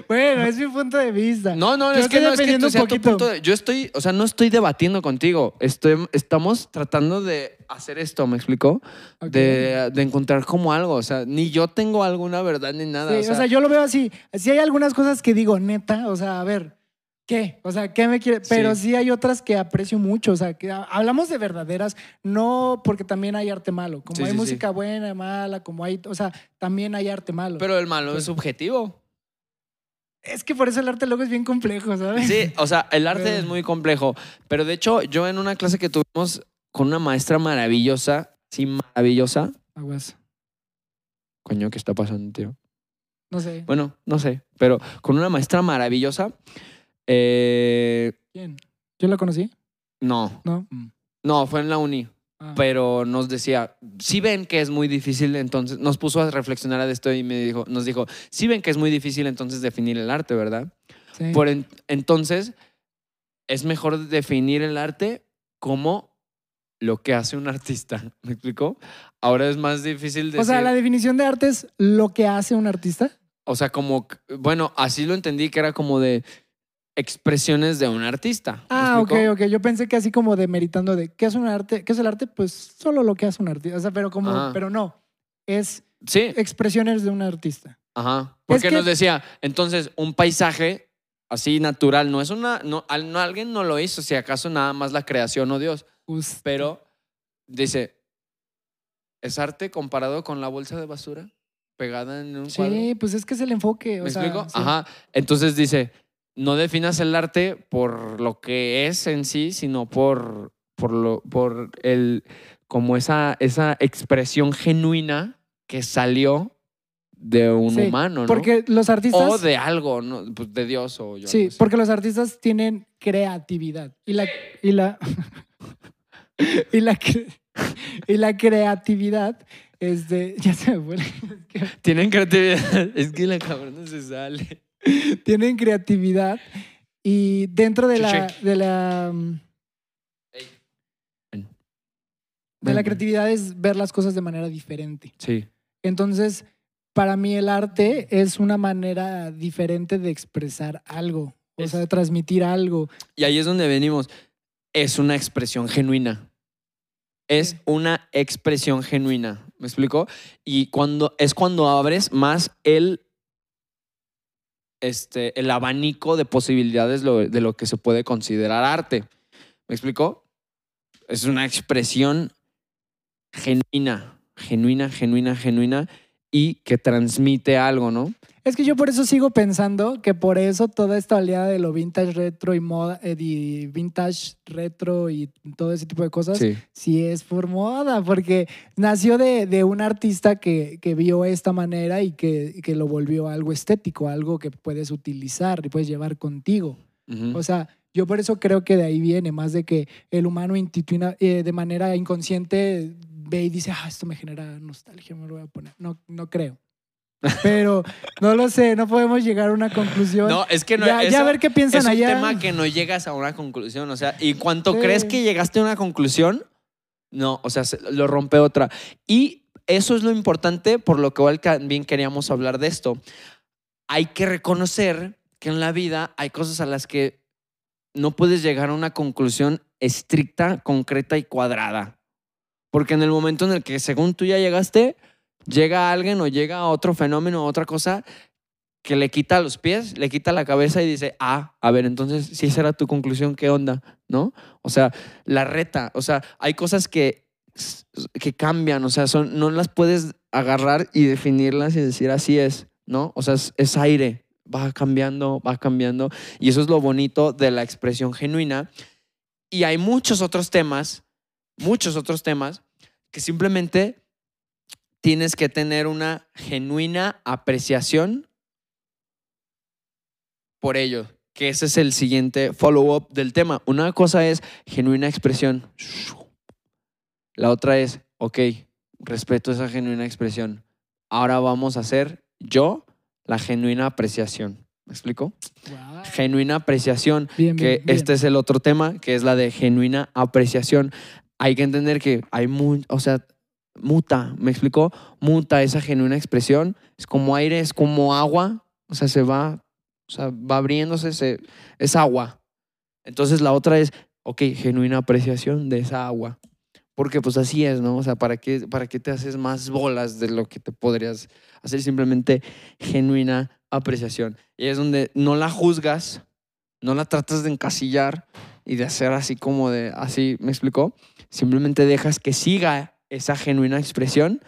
Bueno, es mi punto de vista. No, no, Yo es que no, es que tú sea tu punto de- yo estoy, o sea, no estoy debatiendo contigo. Estoy, estamos tratando de hacer esto, ¿me explicó? De, de encontrar como algo, o sea, ni yo tengo alguna verdad ni nada. Sí, o sea, yo lo veo así. Sí hay algunas cosas que digo, neta, o sea, a ver, ¿qué? O sea, ¿qué me quiere? Pero Sí. sí hay otras que aprecio mucho, o sea, que hablamos de verdaderas, no porque también hay arte malo, como Sí, hay sí. música buena, mala, como hay, o sea, también hay arte malo. Pero el malo Pues es subjetivo. es que por eso el arte luego es bien complejo, ¿sabes? Sí, o sea, el arte Pero- es muy complejo. Pero de hecho, yo en una clase que tuvimos con una maestra maravillosa, sí, maravillosa. Aguas. Coño, ¿qué está pasando, tío? No sé. Bueno, no sé, pero con una maestra maravillosa. Eh, ¿Quién? ¿Yo la conocí? no, No. Mm. no, fue en la uni. Ah. Pero nos decía, si ven que es muy difícil, entonces nos puso a reflexionar de esto y me dijo, nos dijo, si ven que es muy difícil entonces definir el arte, ¿verdad? Sí. Por en- entonces, es mejor definir el arte como lo que hace un artista. (laughs) ¿Me explicó? Ahora es más difícil decir. o sea, la definición de arte es lo que hace un artista. O sea, como, bueno, así lo entendí que era como de expresiones de un artista. ¿Me Ah, ok, ok. Yo pensé que así como demeritando de qué es un arte, qué es el arte, pues solo lo que hace un artista. O sea, pero como, Ajá. pero no. Es Sí, expresiones de un artista. ajá. Porque que- nos decía, entonces, un paisaje así natural, no es una, no, al- no, alguien no lo hizo, si acaso nada más la creación o Dios, Justo. pero dice, ¿es arte comparado con la bolsa de basura pegada en un cuadro? Sí, pues es que es el enfoque. o ¿Me sea, explico? sí. Ajá. Entonces dice, no definas el arte por lo que es en sí, sino por, por, lo, por el, como esa, esa expresión genuina que salió de un Sí, humano, ¿no? Porque los artistas. O de algo, ¿no? Pues de Dios o yo. Sí, no sé. porque los artistas tienen creatividad. Y la. Y la, (laughs) y la, y la creatividad es de. (laughs) Ya se me fue. Tienen creatividad. (laughs) es que la cabrona se sale. (laughs) tienen creatividad. Y dentro de la. De la, de la creatividad es ver las cosas de manera diferente. Sí. Entonces, para mí el arte es una manera diferente de expresar algo, o Es- sea, de transmitir algo. Y ahí es donde venimos. Es una expresión genuina. Es Sí. una expresión genuina. ¿Me explico? Y cuando es cuando abres más el, este, el abanico de posibilidades de lo que se puede considerar arte. ¿Me explico? Es una expresión genuina, genuina, genuina, genuina y que transmite algo, ¿no? Es que yo por eso sigo pensando que por eso toda esta oleada de lo vintage retro y moda, eh, y vintage retro y todo ese tipo de cosas, sí, es por moda, porque nació de, de un artista que, que vio esta manera y que, que lo volvió algo estético, algo que puedes utilizar y puedes llevar contigo. O sea, yo por eso creo que de ahí viene, más de que el humano eh, de manera inconsciente ve y dice, ah, esto me genera nostalgia, me lo voy a poner. No, no creo. Pero no lo sé, no podemos llegar a una conclusión. No, es que no ya, ya eso- a ver qué piensan es un allá. tema que no llegas a una conclusión. O sea, y cuanto Sí. crees que llegaste a una conclusión, no, o sea, se- lo rompe otra. Y eso es lo importante por lo que igual también queríamos hablar de esto. Hay que reconocer que en la vida hay cosas a las que no puedes llegar a una conclusión estricta, concreta y cuadrada. Porque en el momento en el que según tú ya llegaste, llega alguien o llega otro fenómeno, otra cosa que le quita los pies, le quita la cabeza y dice, ah, a ver, entonces, si esa era tu conclusión, ¿qué onda? ¿No? O sea, la reta, o sea, hay cosas que, que cambian, o sea, son, no las puedes agarrar y definirlas y decir, así es, ¿no? O sea, es, es aire, va cambiando, va cambiando, y eso es lo bonito de la expresión genuina. Y hay muchos otros temas, muchos otros temas, que simplemente tienes que tener una genuina apreciación por ello, que ese es el siguiente follow-up del tema. Una cosa es genuina expresión. La otra es, ok, respeto esa genuina expresión. Ahora vamos a hacer yo la genuina apreciación. ¿Me explico? Genuina apreciación, Bien, que bien, bien. este es el otro tema, que es la de genuina apreciación. Hay que entender que hay muy, o sea, muta, ¿me explico? Muta esa genuina expresión. Es como aire, es como agua, o sea, se va, o sea, va abriéndose, se, es agua. Entonces la otra es, ok, genuina apreciación de esa agua. Porque pues así es, ¿no? O sea, ¿para qué, ¿para qué te haces más bolas de lo que te podrías hacer? Simplemente genuina apreciación. Y es donde no la juzgas, no la tratas de encasillar y de hacer así como de, así, ¿me explicó? Simplemente dejas que siga esa genuina expresión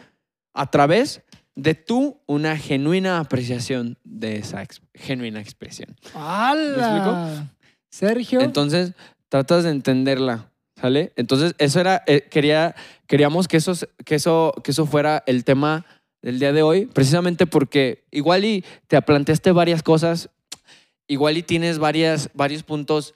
a través de tú una genuina apreciación de esa ex- genuina expresión. ¡Hala! Sergio. Entonces, tratas de entenderla, ¿sale? Entonces, eso era, eh, quería, queríamos que eso, que, eso, que eso fuera el tema del día de hoy, precisamente porque igual y te planteaste varias cosas, igual y tienes varias, varios puntos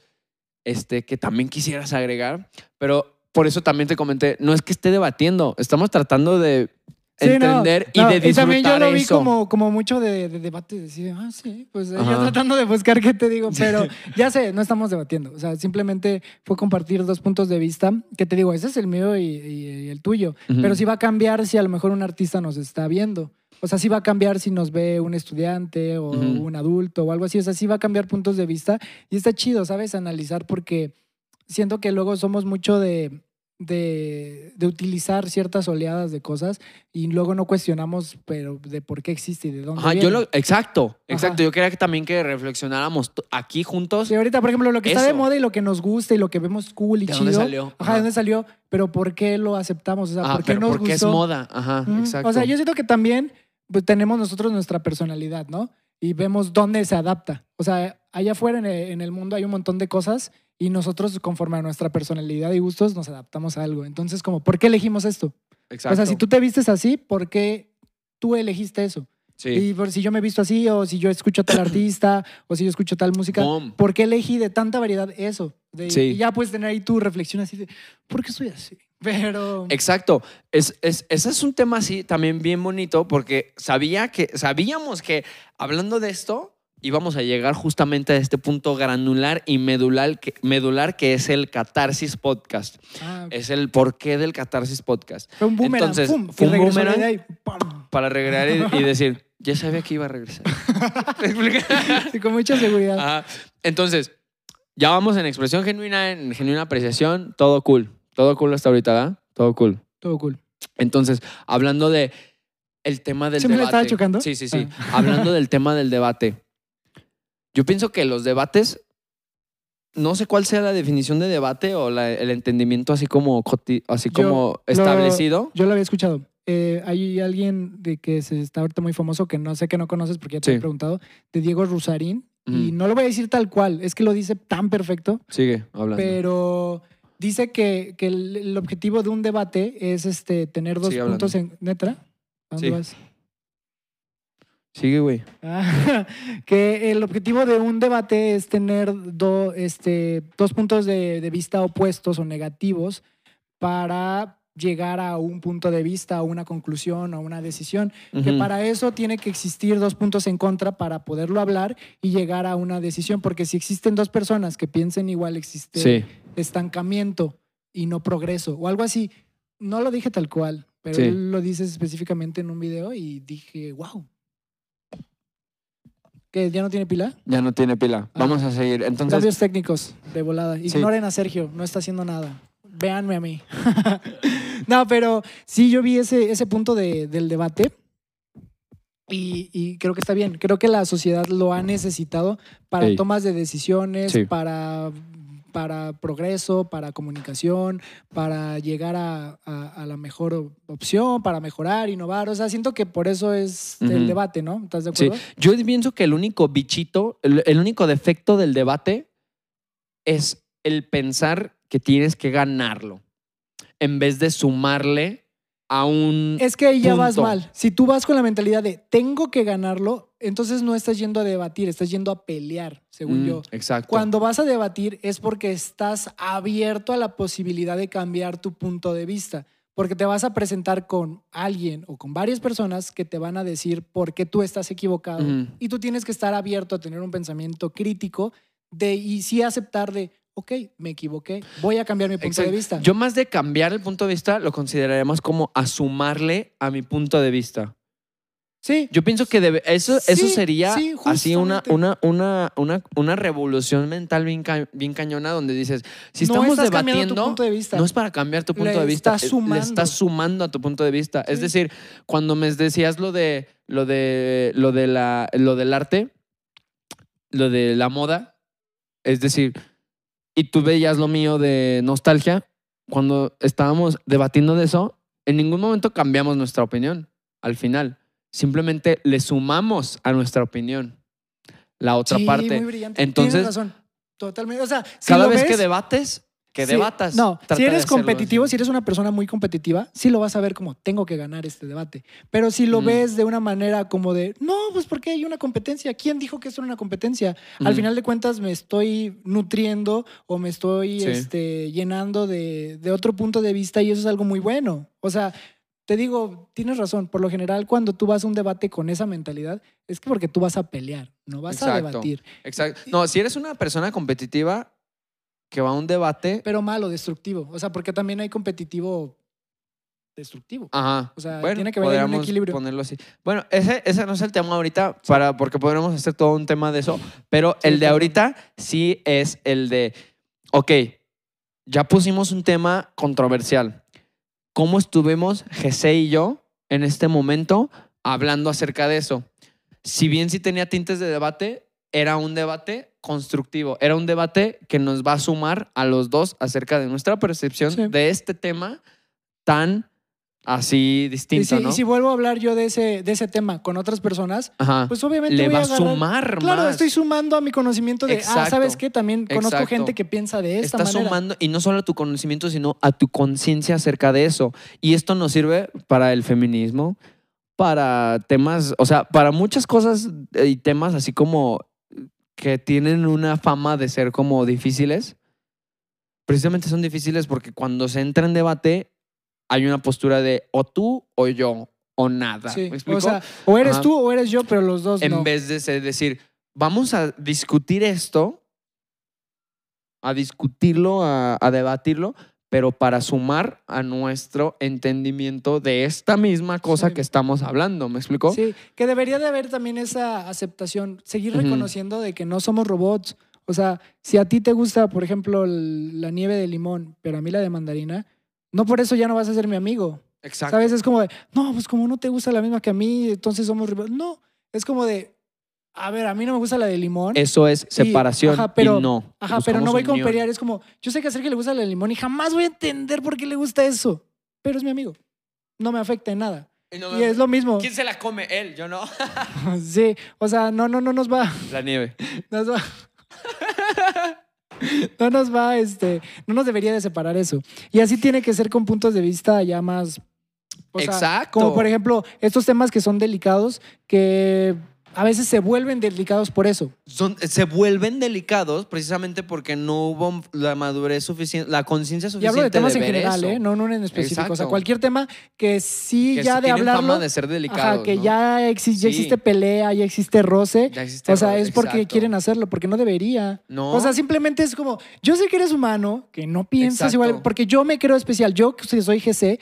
este, que también quisieras agregar, pero por eso también te comenté, no es que esté debatiendo, estamos tratando de Sí, no, entender no, y de disfrutar también yo lo vi eso. como, como mucho de, de debate, decir, ah, sí, pues yo Ajá. tratando de buscar qué te digo, pero ya sé, no estamos debatiendo. O sea, simplemente fue compartir dos puntos de vista, que te digo, ese es el mío y, y- y el tuyo. Ujú. Pero sí va a cambiar si a lo mejor un artista nos está viendo. O sea, sí va a cambiar si nos ve un estudiante o Ujú. un adulto o algo así. O sea, sí va a cambiar puntos de vista. Y está chido, ¿sabes? Analizar porque siento que luego somos mucho de, de, de utilizar ciertas oleadas de cosas y luego no cuestionamos, pero de por qué existe y de dónde Ajá, viene. yo lo, exacto, exacto. Ajá. Yo quería que también que reflexionáramos aquí juntos. Sí, ahorita, por ejemplo, lo que está de Eso. moda y lo que nos gusta y lo que vemos cool y ¿De chido. dónde salió? Ajá, ¿de dónde salió? Pero ¿por qué lo aceptamos? O sea, Ajá, ¿por qué pero nos porque es gustó? moda. Ajá, Ujú. exacto. O sea, yo siento que también pues, tenemos nosotros nuestra personalidad, ¿no? Y vemos dónde se adapta. O sea, allá afuera en el, en el mundo hay un montón de cosas y nosotros, conforme a nuestra personalidad y gustos, nos adaptamos a algo. Entonces, como, ¿por qué elegimos esto? exacto. O sea, si tú te vistes así, ¿por qué tú elegiste eso? Sí. Y por si yo me he visto así, o si yo escucho tal (clears throat) artista, o si yo escucho tal música. ¿por qué elegí de tanta variedad eso? De- Sí. Y ya puedes tener ahí tu reflexión así de, ¿por qué soy así? (laughs) Pero... Exacto. Es, es- ese es un tema así también bien bonito porque sabía que, sabíamos que hablando de esto íbamos a llegar justamente a este punto granular y medular que, medular que es el Catarsis Podcast. Ah, Es el porqué del Catarsis Podcast. fue un boomerang, entonces, ¡pum! fue y un boomerang. Para regresar y, y decir, ya sabía que iba a regresar. (laughs) Sí, con mucha seguridad. Ajá. Entonces, ya vamos en expresión genuina, en genuina apreciación, todo cool. Todo cool hasta ahorita, ¿verdad? Todo cool. Todo cool. Entonces, hablando de el tema del ¿Sí me la debate. estaba chocando? Sí, sí, sí. Ah. Hablando del tema del debate. Yo pienso que los debates, no sé cuál sea la definición de debate o la- el entendimiento así como, así Yo como lo- establecido. Yo lo había escuchado. Eh, hay alguien de que se está ahorita muy famoso que no sé que no conoces porque ya te Sí. he preguntado, de Diego Rusarín. Y no lo voy a decir tal cual, es que lo dice tan perfecto, Sigue hablando. pero dice que, que el, el objetivo de un debate es este tener dos Sigue hablando. puntos en. ¿Netra? ¿A dónde Sí. vas? Sigue, güey. Ah, (laughs) que el objetivo de un debate es tener do- este, dos puntos de, de vista opuestos o negativos para llegar a un punto de vista, a una conclusión, a una decisión. Que Ujú. para eso tiene que existir dos puntos en contra para poderlo hablar y llegar a una decisión. Porque si existen dos personas que piensen igual, existe Sí. estancamiento y no progreso o algo así. No lo dije tal cual, pero Sí. él lo dice específicamente en un video y dije, wow. ¿Que ya no tiene pila? Ya no tiene pila. Ah. Vamos a seguir. Entonces, Cambios técnicos de volada. Sí. Ignoren a Sergio, no está haciendo nada. Véanme a mí. (laughs) no, pero sí, yo vi ese, ese punto de- del debate y, y creo que está bien. Creo que la sociedad lo ha necesitado para Ey. tomas de decisiones, Sí. para, para progreso, para comunicación, para llegar a, a- a la mejor op- opción, para mejorar, innovar. O sea, siento que por eso es el debate, ¿no? ¿Estás de Sí, acuerdo? yo pienso que el único bichito, el, el único defecto del debate es el pensar que tienes que ganarlo en vez de sumarle a un... Es que ahí ya vas mal. Si tú vas con la mentalidad de tengo que ganarlo, entonces no estás yendo a debatir, estás yendo a pelear, según Mm, yo. Exacto. Cuando vas a debatir es porque estás abierto a la posibilidad de cambiar tu punto de vista, porque te vas a presentar con alguien o con varias personas que te van a decir por qué tú estás equivocado y tú tienes que estar abierto a tener un pensamiento crítico de y sí aceptar de, ok, me equivoqué, voy a cambiar mi punto Exacto. de vista. Yo más de cambiar el punto de vista, lo consideraría más como a sumarle a mi punto de vista. Sí, Yo pienso que debe- eso, eso Sí, sería sí, así una, una, una, una, una revolución mental bien, ca- bien cañona donde dices, si no estamos estás debatiendo, tu punto de vista. no es para cambiar tu punto Le de vista, estás eh, le sumando. estás sumando a tu punto de vista. Es Sí. decir, cuando me decías lo de lo de lo de la lo del arte, lo de la moda, es decir, y tú veías lo mío de nostalgia, cuando estábamos debatiendo de eso, en ningún momento cambiamos nuestra opinión al final. Simplemente le sumamos a nuestra opinión la otra Sí, parte. muy brillante. Entonces- Tienes razón. Totalmente. O sea, si Cada vez ves- que debates, que sí, debatas. No, si eres competitivo, así. si eres una persona muy competitiva, sí lo vas a ver como tengo que ganar este debate. Pero si lo Mm. ves de una manera como de, no, pues porque hay una competencia. ¿Quién dijo que esto era una competencia? Al Ujú. final de cuentas me estoy nutriendo o me estoy Sí. este, llenando de, de otro punto de vista y eso es algo muy bueno. O sea, te digo, tienes razón. Por lo general, cuando tú vas a un debate con esa mentalidad, es que porque tú vas a pelear, no vas a debatir. Exacto. No, si eres una persona competitiva que va a un debate. Pero malo, destructivo. O sea, porque también hay competitivo destructivo. Ajá. O sea, bueno, tiene que haber un equilibrio. ponerlo así. Bueno, ese, ese no es el tema ahorita, para, porque podremos hacer todo un tema de eso. Pero Sí, el de ahorita sí es el de, ok, ya pusimos un tema controversial. ¿Cómo estuvimos, Jesse y yo, en este momento hablando acerca de eso? Si bien sí tenía tintes de debate, era un debate constructivo, era un debate que nos va a sumar a los dos acerca de nuestra percepción Sí. de este tema tan así Y distinto, si, ¿no? y si vuelvo a hablar yo de ese, de ese tema con otras personas, Ajá. pues obviamente Le voy va a agarrar- sumar Claro, más. estoy sumando a mi conocimiento de, ah, Exacto. ¿sabes qué? También conozco Exacto. gente que piensa de esta Estás manera. sumando, y no solo a tu conocimiento, sino a tu conciencia acerca de eso. Y esto nos sirve para el feminismo, para temas, o sea, para muchas cosas eh, y temas así como que tienen una fama de ser como difíciles. Precisamente son difíciles porque cuando se entra en debate hay una postura de o tú o yo o nada. Sí, ¿Me explico? O sea, o eres Ajá. tú o eres yo, pero los dos en no. vez de decir, vamos a discutir esto, a discutirlo, a, a debatirlo, pero para sumar a nuestro entendimiento de esta misma cosa Sí. que estamos hablando. ¿Me explico? Sí, que debería de haber también esa aceptación, seguir reconociendo de que no somos robots. O sea, si a ti te gusta, por ejemplo, el- la nieve de limón, pero a mí la de mandarina, no por eso ya no vas a ser mi amigo. Exacto. ¿Sabes? Es como de, no, pues como no te gusta la misma que a mí, entonces somos rivales. No, es como de, a ver, a mí no me gusta la de limón. Eso es separación ajá, pero- y no. Ajá, pero no voy con unión. pelear. Es como, yo sé que a Sergio le gusta la de limón y jamás voy a entender por qué le gusta eso. Pero es mi amigo. No me afecta en nada. Y no Y es lo mismo. ¿Quién se la come? Él, yo no. (laughs) Sí, o sea, no, no, no nos va. La nieve. (laughs) Nos va. (laughs) (laughs) No nos va, este, no nos debería de separar eso. Y así tiene que ser con puntos de vista ya más. o sea, Exacto. Como por ejemplo, estos temas que son delicados, que a veces se vuelven delicados por eso. Son, se vuelven delicados precisamente porque no hubo la madurez suficiente, la conciencia Y suficiente hablo de temas en ver general. ¿eh? No, no en específico. O sea, cualquier tema que sí que ya sí de hablarlo. fama de ser delicados. ajá, que ¿no? ya, existe, ya Sí. existe pelea, ya existe roce. Ya existe O sea, es porque exacto. quieren hacerlo, porque no debería. No. O sea, simplemente es como, yo sé que eres humano, que no piensas Exacto. igual, porque yo me creo especial. Yo, que soy GC,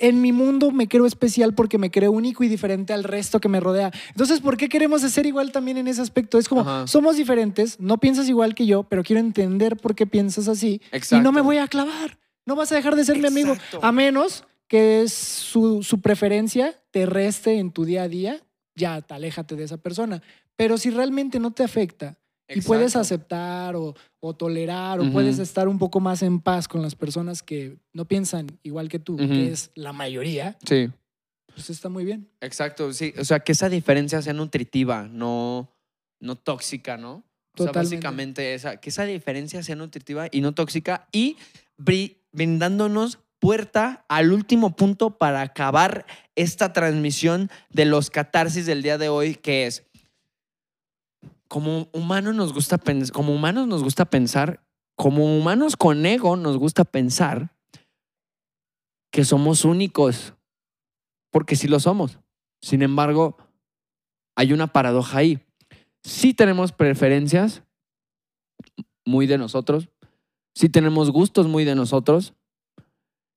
en mi mundo me creo especial porque me creo único y diferente al resto que me rodea. Entonces, ¿por qué queremos ser igual también en ese aspecto? Es como, Ajá. somos diferentes, no piensas igual que yo, pero quiero entender por qué piensas así y no me voy a clavar. No vas a dejar de ser mi amigo, a menos que es su, su preferencia te reste en tu día a día, ya, te aléjate de esa persona. Pero si realmente no te afecta y puedes aceptar o, o tolerar o puedes estar un poco más en paz con las personas que no piensan igual que tú, que es la mayoría, Sí, pues está muy bien. exacto. Sí, o sea, que esa diferencia sea nutritiva, no, no tóxica, ¿no? O sea, Totalmente. básicamente esa, que esa diferencia sea nutritiva y no tóxica y bri- brindándonos puerta al último punto para acabar esta transmisión de los catarsis del día de hoy, que es como humanos nos gusta pensar, como humanos nos gusta pensar, como humanos con ego nos gusta pensar que somos únicos, porque sí lo somos. Sin embargo, hay una paradoja ahí. Sí tenemos preferencias muy de nosotros, sí tenemos gustos muy de nosotros,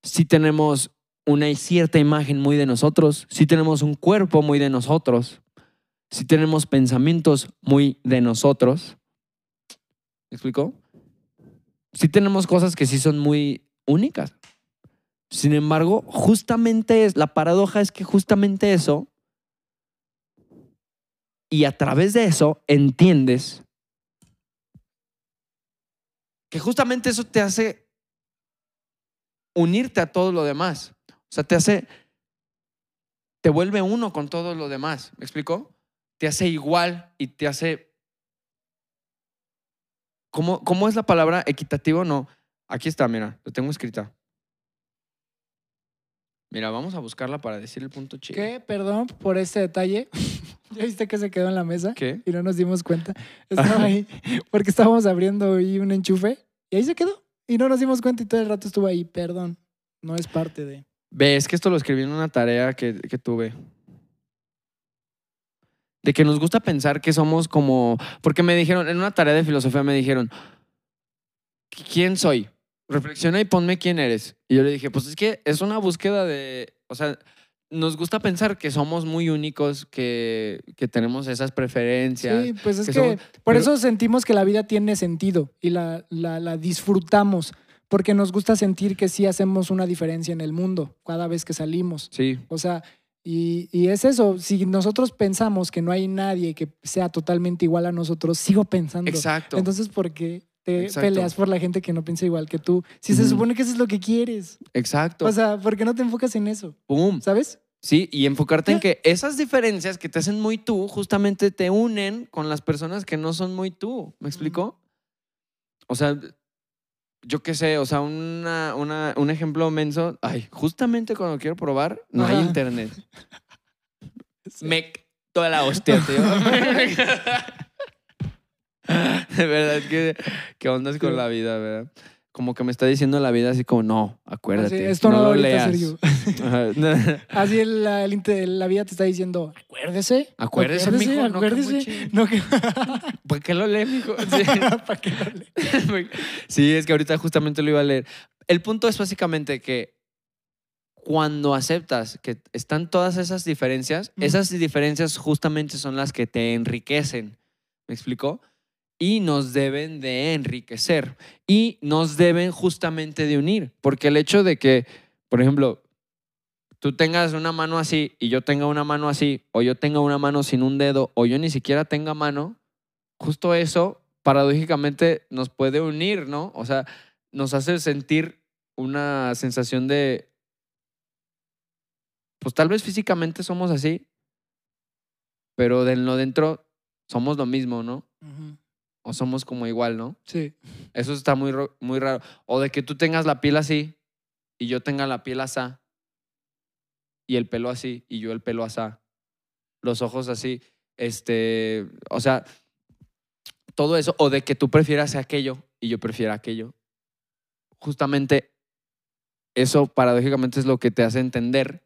sí tenemos una cierta imagen muy de nosotros, sí tenemos un cuerpo muy de nosotros, sí tenemos pensamientos muy de nosotros. ¿Me explico? Sí tenemos cosas que sí son muy únicas. Sin embargo, justamente es, la paradoja es que justamente eso, y a través de eso entiendes que justamente eso te hace unirte a todo lo demás. O sea, te hace, te vuelve uno con todo lo demás. ¿Me explico? Te hace igual y te hace... ¿Cómo, cómo es la palabra equitativo? No. Aquí está, mira, lo tengo escrita. Mira, vamos a buscarla para decir el punto chido. ¿Qué? Perdón por este detalle. (laughs) ¿Ya viste que se quedó en la mesa? ¿Qué? Y no nos dimos cuenta. (laughs) Estaba ahí porque estábamos abriendo ahí un enchufe y ahí se quedó. Y no nos dimos cuenta y todo el rato estuvo ahí. Perdón. No es parte de... Ve, es que esto lo escribí en una tarea que, que tuve. De que nos gusta pensar que somos como. Porque me dijeron, en una tarea de filosofía me dijeron, ¿quién soy? Reflexiona y ponme quién eres. Y yo le dije, pues es que es una búsqueda de. O sea, nos gusta pensar que somos muy únicos, que, que tenemos esas preferencias. Sí, pues es que que, somos- por pero- eso sentimos que la vida tiene sentido y la, la, la disfrutamos. porque nos gusta sentir que sí hacemos una diferencia en el mundo cada vez que salimos. Sí. O sea, y, y es eso, si nosotros pensamos que no hay nadie que sea totalmente igual a nosotros, sigo pensando. Exacto. Entonces, ¿por qué te Exacto. peleas por la gente que no piensa igual que tú? Si se supone que eso es lo que quieres. Exacto. O sea, ¿por qué no te enfocas en eso? Pum. ¿Sabes? Sí, y enfocarte en que esas diferencias que te hacen muy tú, justamente te unen con las personas que no son muy tú. ¿Me explico? O sea, yo qué sé, o sea, una, una- un ejemplo menso. Ay, justamente cuando quiero probar, no hay internet. (laughs) Me toda la hostia, tío. (laughs) De verdad que, que ondas con Sí. la vida, ¿verdad? Como que me está diciendo la vida así como, no, acuérdate. Así, esto no, no lo leas. Sergio. (laughs) Así el- la, el inte- la vida te está diciendo, acuérdese. Acuérdese, mijo, no, que acuérdese. (laughs) No, que... (laughs) ¿Por qué lo lee, mijo? Sí. ¿Para qué lo lee? Sí, es que ahorita justamente lo iba a leer. El punto es básicamente que cuando aceptas que están todas esas diferencias, esas diferencias justamente son las que te enriquecen. ¿Me explico? Y nos deben de enriquecer. Y nos deben justamente de unir. Porque el hecho de que, por ejemplo, tú tengas una mano así y yo tenga una mano así, o yo tenga una mano sin un dedo, o yo ni siquiera tenga mano, justo eso paradójicamente nos puede unir, ¿no? O sea, nos hace sentir una sensación de, pues tal vez físicamente somos así, pero de lo dentro somos lo mismo, ¿no? Ujú. O somos como igual, ¿no? Sí. Eso está muy, muy raro. O de que tú tengas la piel así y yo tenga la piel asá. Y el pelo así y yo el pelo asá. Los ojos así. Este, o sea, todo eso. O de que tú prefieras aquello y yo prefiera aquello. Justamente eso paradójicamente es lo que te hace entender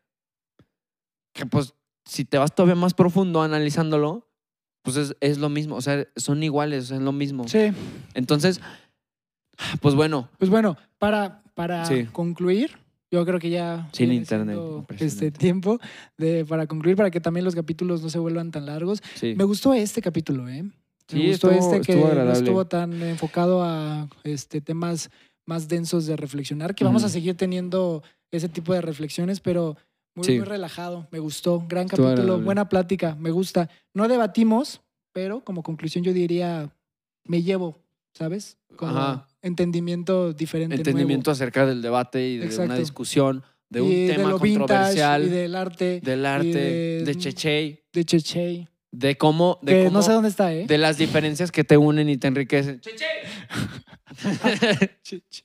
que pues si te vas todavía más profundo analizándolo, pues es, es lo mismo. O sea, son iguales, es lo mismo. Sí. Entonces, pues bueno, Pues bueno, para, para Sí. concluir, yo creo que ya Sin internet, este tiempo de, para concluir, para que también los capítulos no se vuelvan tan largos. sí. Me gustó este capítulo, ¿eh? Me Sí, gustó estuvo- este que estuvo no estuvo tan enfocado a este, temas más densos de reflexionar, que vamos a seguir teniendo ese tipo de reflexiones, pero muy, Sí. muy relajado. Me gustó. Gran Estuvo capítulo, agradable. buena plática, me gusta. No debatimos, pero como conclusión yo diría, me llevo, ¿sabes? Como Ajá. entendimiento diferente. entendimiento acerca del debate y de una discusión, de un tema de lo vintage controversial, y del arte del arte, de- de Chechey, de Chechey. de cómo, de Que cómo, no sé dónde está, ¿eh? de las diferencias que te unen y te enriquecen. Chechey. (laughs)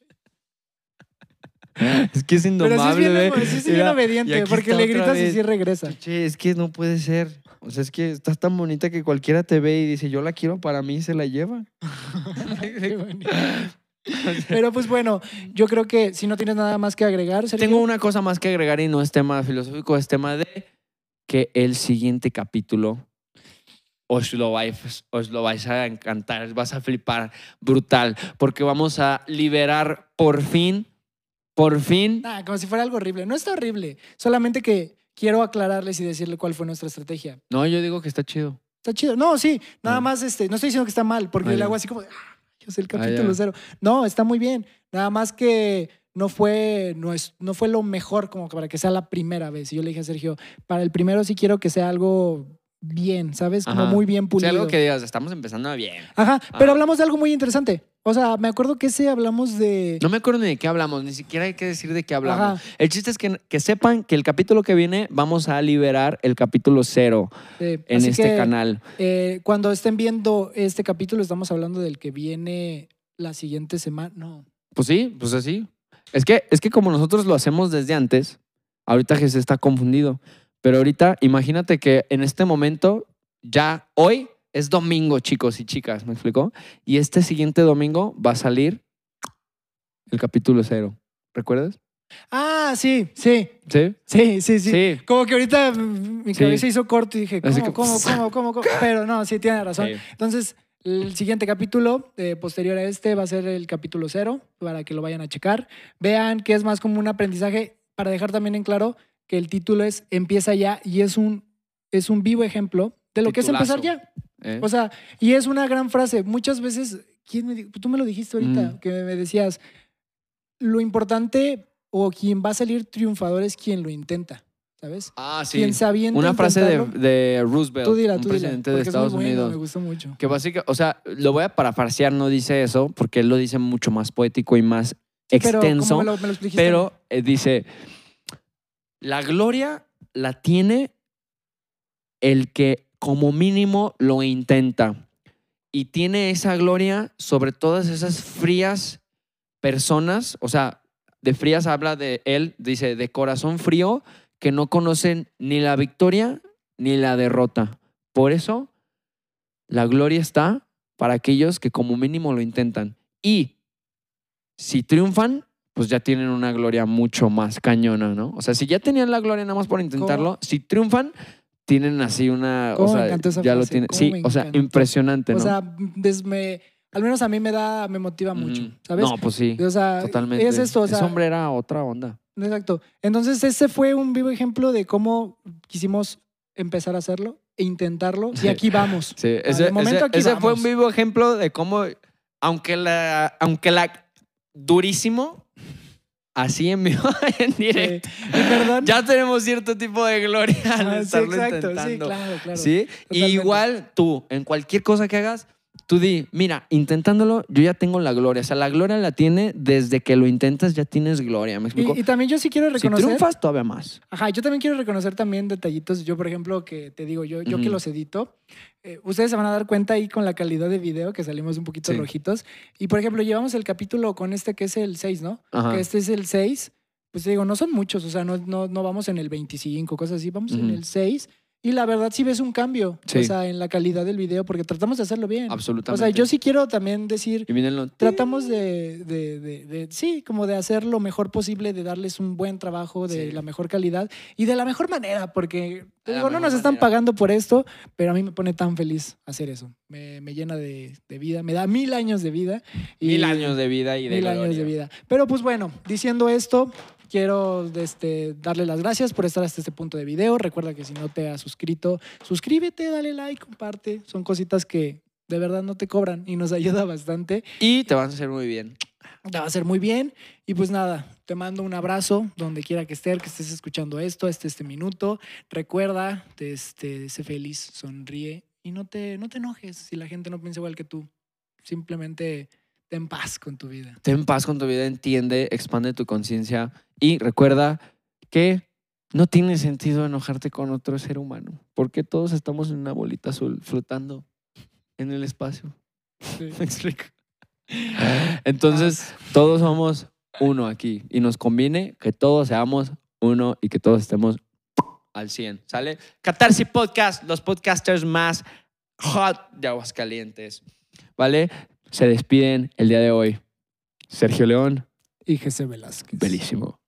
(laughs) es que es Pero indomable, sí es bien, sí es bien y obediente, porque le gritas y vez. sí regresa. Cheche, es que no puede ser. O sea, es que estás tan bonita que cualquiera te ve y dice, yo la quiero para mí y se la lleva. (laughs) Pero pues bueno, yo creo que si no tienes nada más que agregar, Sergio, Tengo una cosa más que agregar y no es tema filosófico, es tema de que el siguiente capítulo os lo vais, os lo vais a encantar, vas a flipar brutal, porque vamos a liberar por fin, por fin, Ah, como si fuera algo horrible. No está horrible, solamente que quiero aclararles y decirle cuál fue nuestra estrategia. no, yo digo que está chido. Está chido. No, sí, nada Ah. más, este, no estoy diciendo que está mal, porque Ah, ya. hago así como, ah, yo sé el capítulo cero. No, está muy bien. Nada más que no fue, no, es, no fue lo mejor como para que sea la primera vez. Y yo le dije a Sergio, para el primero sí quiero que sea algo bien, ¿sabes? Como Ajá. muy bien pulido. sea, algo que digas, estamos empezando bien. Ajá, Ajá. pero hablamos de algo muy interesante. O sea, me acuerdo que ese hablamos de... No me acuerdo ni de qué hablamos, ni siquiera hay que decir de qué hablamos. Ajá. El chiste es que, que sepan que el capítulo que viene vamos a liberar el capítulo cero de- en este que, canal. eh, cuando estén viendo este capítulo, estamos hablando del que viene la siguiente semana. No. Pues sí, pues así. Es que, es que como nosotros lo hacemos desde antes, ahorita que se está confundido. Pero ahorita, imagínate que en este momento, ya hoy es domingo, chicos y chicas, ¿me explicó? Y este siguiente domingo va a salir el capítulo cero. ¿Recuerdas? Ah, sí, sí, Sí. sí, sí, sí. Sí. Como que ahorita mi Sí. cabeza hizo corto y dije, ¿cómo, que- cómo, cómo, cómo, cómo? Pero no, sí, tiene razón. Sí. Entonces, el siguiente capítulo, eh, posterior a este, va a ser el capítulo cero, para que lo vayan a checar. Vean que es más como un aprendizaje, para dejar también en claro que el título es Empieza ya y es un, es un vivo ejemplo de lo que es empezar ya. ¿Eh? O sea, y es una gran frase. Muchas veces, ¿quién me tú me lo dijiste ahorita, Mm. que me decías, lo importante o quien va a salir triunfador es quien lo intenta, ¿sabes? Ah, sí. Quien a Una frase de, de Roosevelt, Tú un tú dila, presidente de es muy Estados bueno, Unidos. Me gustó mucho. Que básicamente, o sea, lo voy a parafrasear, no dice eso, porque él lo dice mucho más poético y más Pero, extenso. ¿cómo me lo, me lo explicaste? Pero eh, dice, la gloria la tiene el que como mínimo lo intenta. Y tiene esa gloria sobre todas esas frías personas, o sea, de frías habla de él, dice, de corazón frío, que no conocen ni la victoria ni la derrota. Por eso, la gloria está para aquellos que como mínimo lo intentan. Y si triunfan, pues ya tienen una gloria mucho más cañona, ¿no? O sea, si ya tenían la gloria nada más por intentarlo, si triunfan, tienen así una, o ¿Cómo me sea, encantó esa ya lo tienen. ¿Cómo Sí, me o sea, encantó? impresionante, ¿no? O sea, al menos a mí me da, me motiva mucho, Ujú. ¿sabes? No, pues sí, o sea, totalmente. es esto, o sea, Ese hombre era otra onda. exacto. Entonces, ese fue un vivo ejemplo de cómo quisimos empezar a hacerlo e intentarlo. Sí. Y aquí vamos. Sí, de ese, momento ese- aquí ese fue un vivo ejemplo de cómo, aunque la, aunque la durísimo, así en vivo, (laughs) en directo, perdón. ya tenemos cierto tipo de gloria al Ah, sí, estarlo exacto, sí, intentando. claro, claro. ¿Sí? Y igual tú, en cualquier cosa que hagas, tú di, mira, intentándolo, yo ya tengo la gloria. O sea, la gloria la tiene desde que lo intentas, ya tienes gloria. ¿Me explico? Y, y también yo sí quiero si reconocer. triunfas, todavía más. Ajá, yo también quiero reconocer también detallitos. Yo, por ejemplo, que te digo, yo, yo que Ujú. los edito, eh, ustedes se van a dar cuenta ahí con la calidad de video que salimos un poquito Sí. rojitos. Y, por ejemplo, llevamos el capítulo con este que es el 6, ¿no? Ajá. Que este es el 6. Pues te digo, no son muchos, o sea, no, no, no vamos en el 25, cosas así, vamos en Ujú. el 6. Y la verdad sí ves un cambio, Sí. o sea, en la calidad del video, porque tratamos de hacerlo bien. Absolutamente. O sea, yo sí quiero también decir, Y tratamos de, de- de- de- sí, como de hacer lo mejor posible, de darles un buen trabajo, de Sí. la mejor calidad y de la mejor manera, porque digo, no nos están manera. pagando por esto, pero a mí me pone tan feliz hacer eso. Me, me llena de, vida, me da mil años de vida. Y, Mil años de vida y de mil años de vida. Pero pues bueno, diciendo esto, quiero este, darle las gracias por estar hasta este punto de video. Recuerda que si no te has suscrito, suscríbete, dale like, comparte. Son cositas que de verdad no te cobran y nos (laughs) ayuda bastante. Y te van a hacer muy bien. Te va a hacer muy bien. Y pues nada, te mando un abrazo donde quiera que estés, que estés escuchando esto, este, este minuto. Recuerda, este, sé feliz, sonríe y no te, no te enojes si la gente no piensa igual que tú. Simplemente ten paz con tu vida. Ten paz con tu vida, entiende, expande tu conciencia y recuerda que no tiene sentido enojarte con otro ser humano, porque todos estamos en una bolita azul flotando en el espacio. (laughs) ¿Me explico? Entonces, todos somos uno aquí y nos conviene que todos seamos uno y que todos estemos al 100, ¿sale? Catarsis Podcast, los podcasters más hot de Aguascalientes, ¿vale? Se despiden el día de hoy. Sergio León, Y Jesse Velázquez. bellísimo.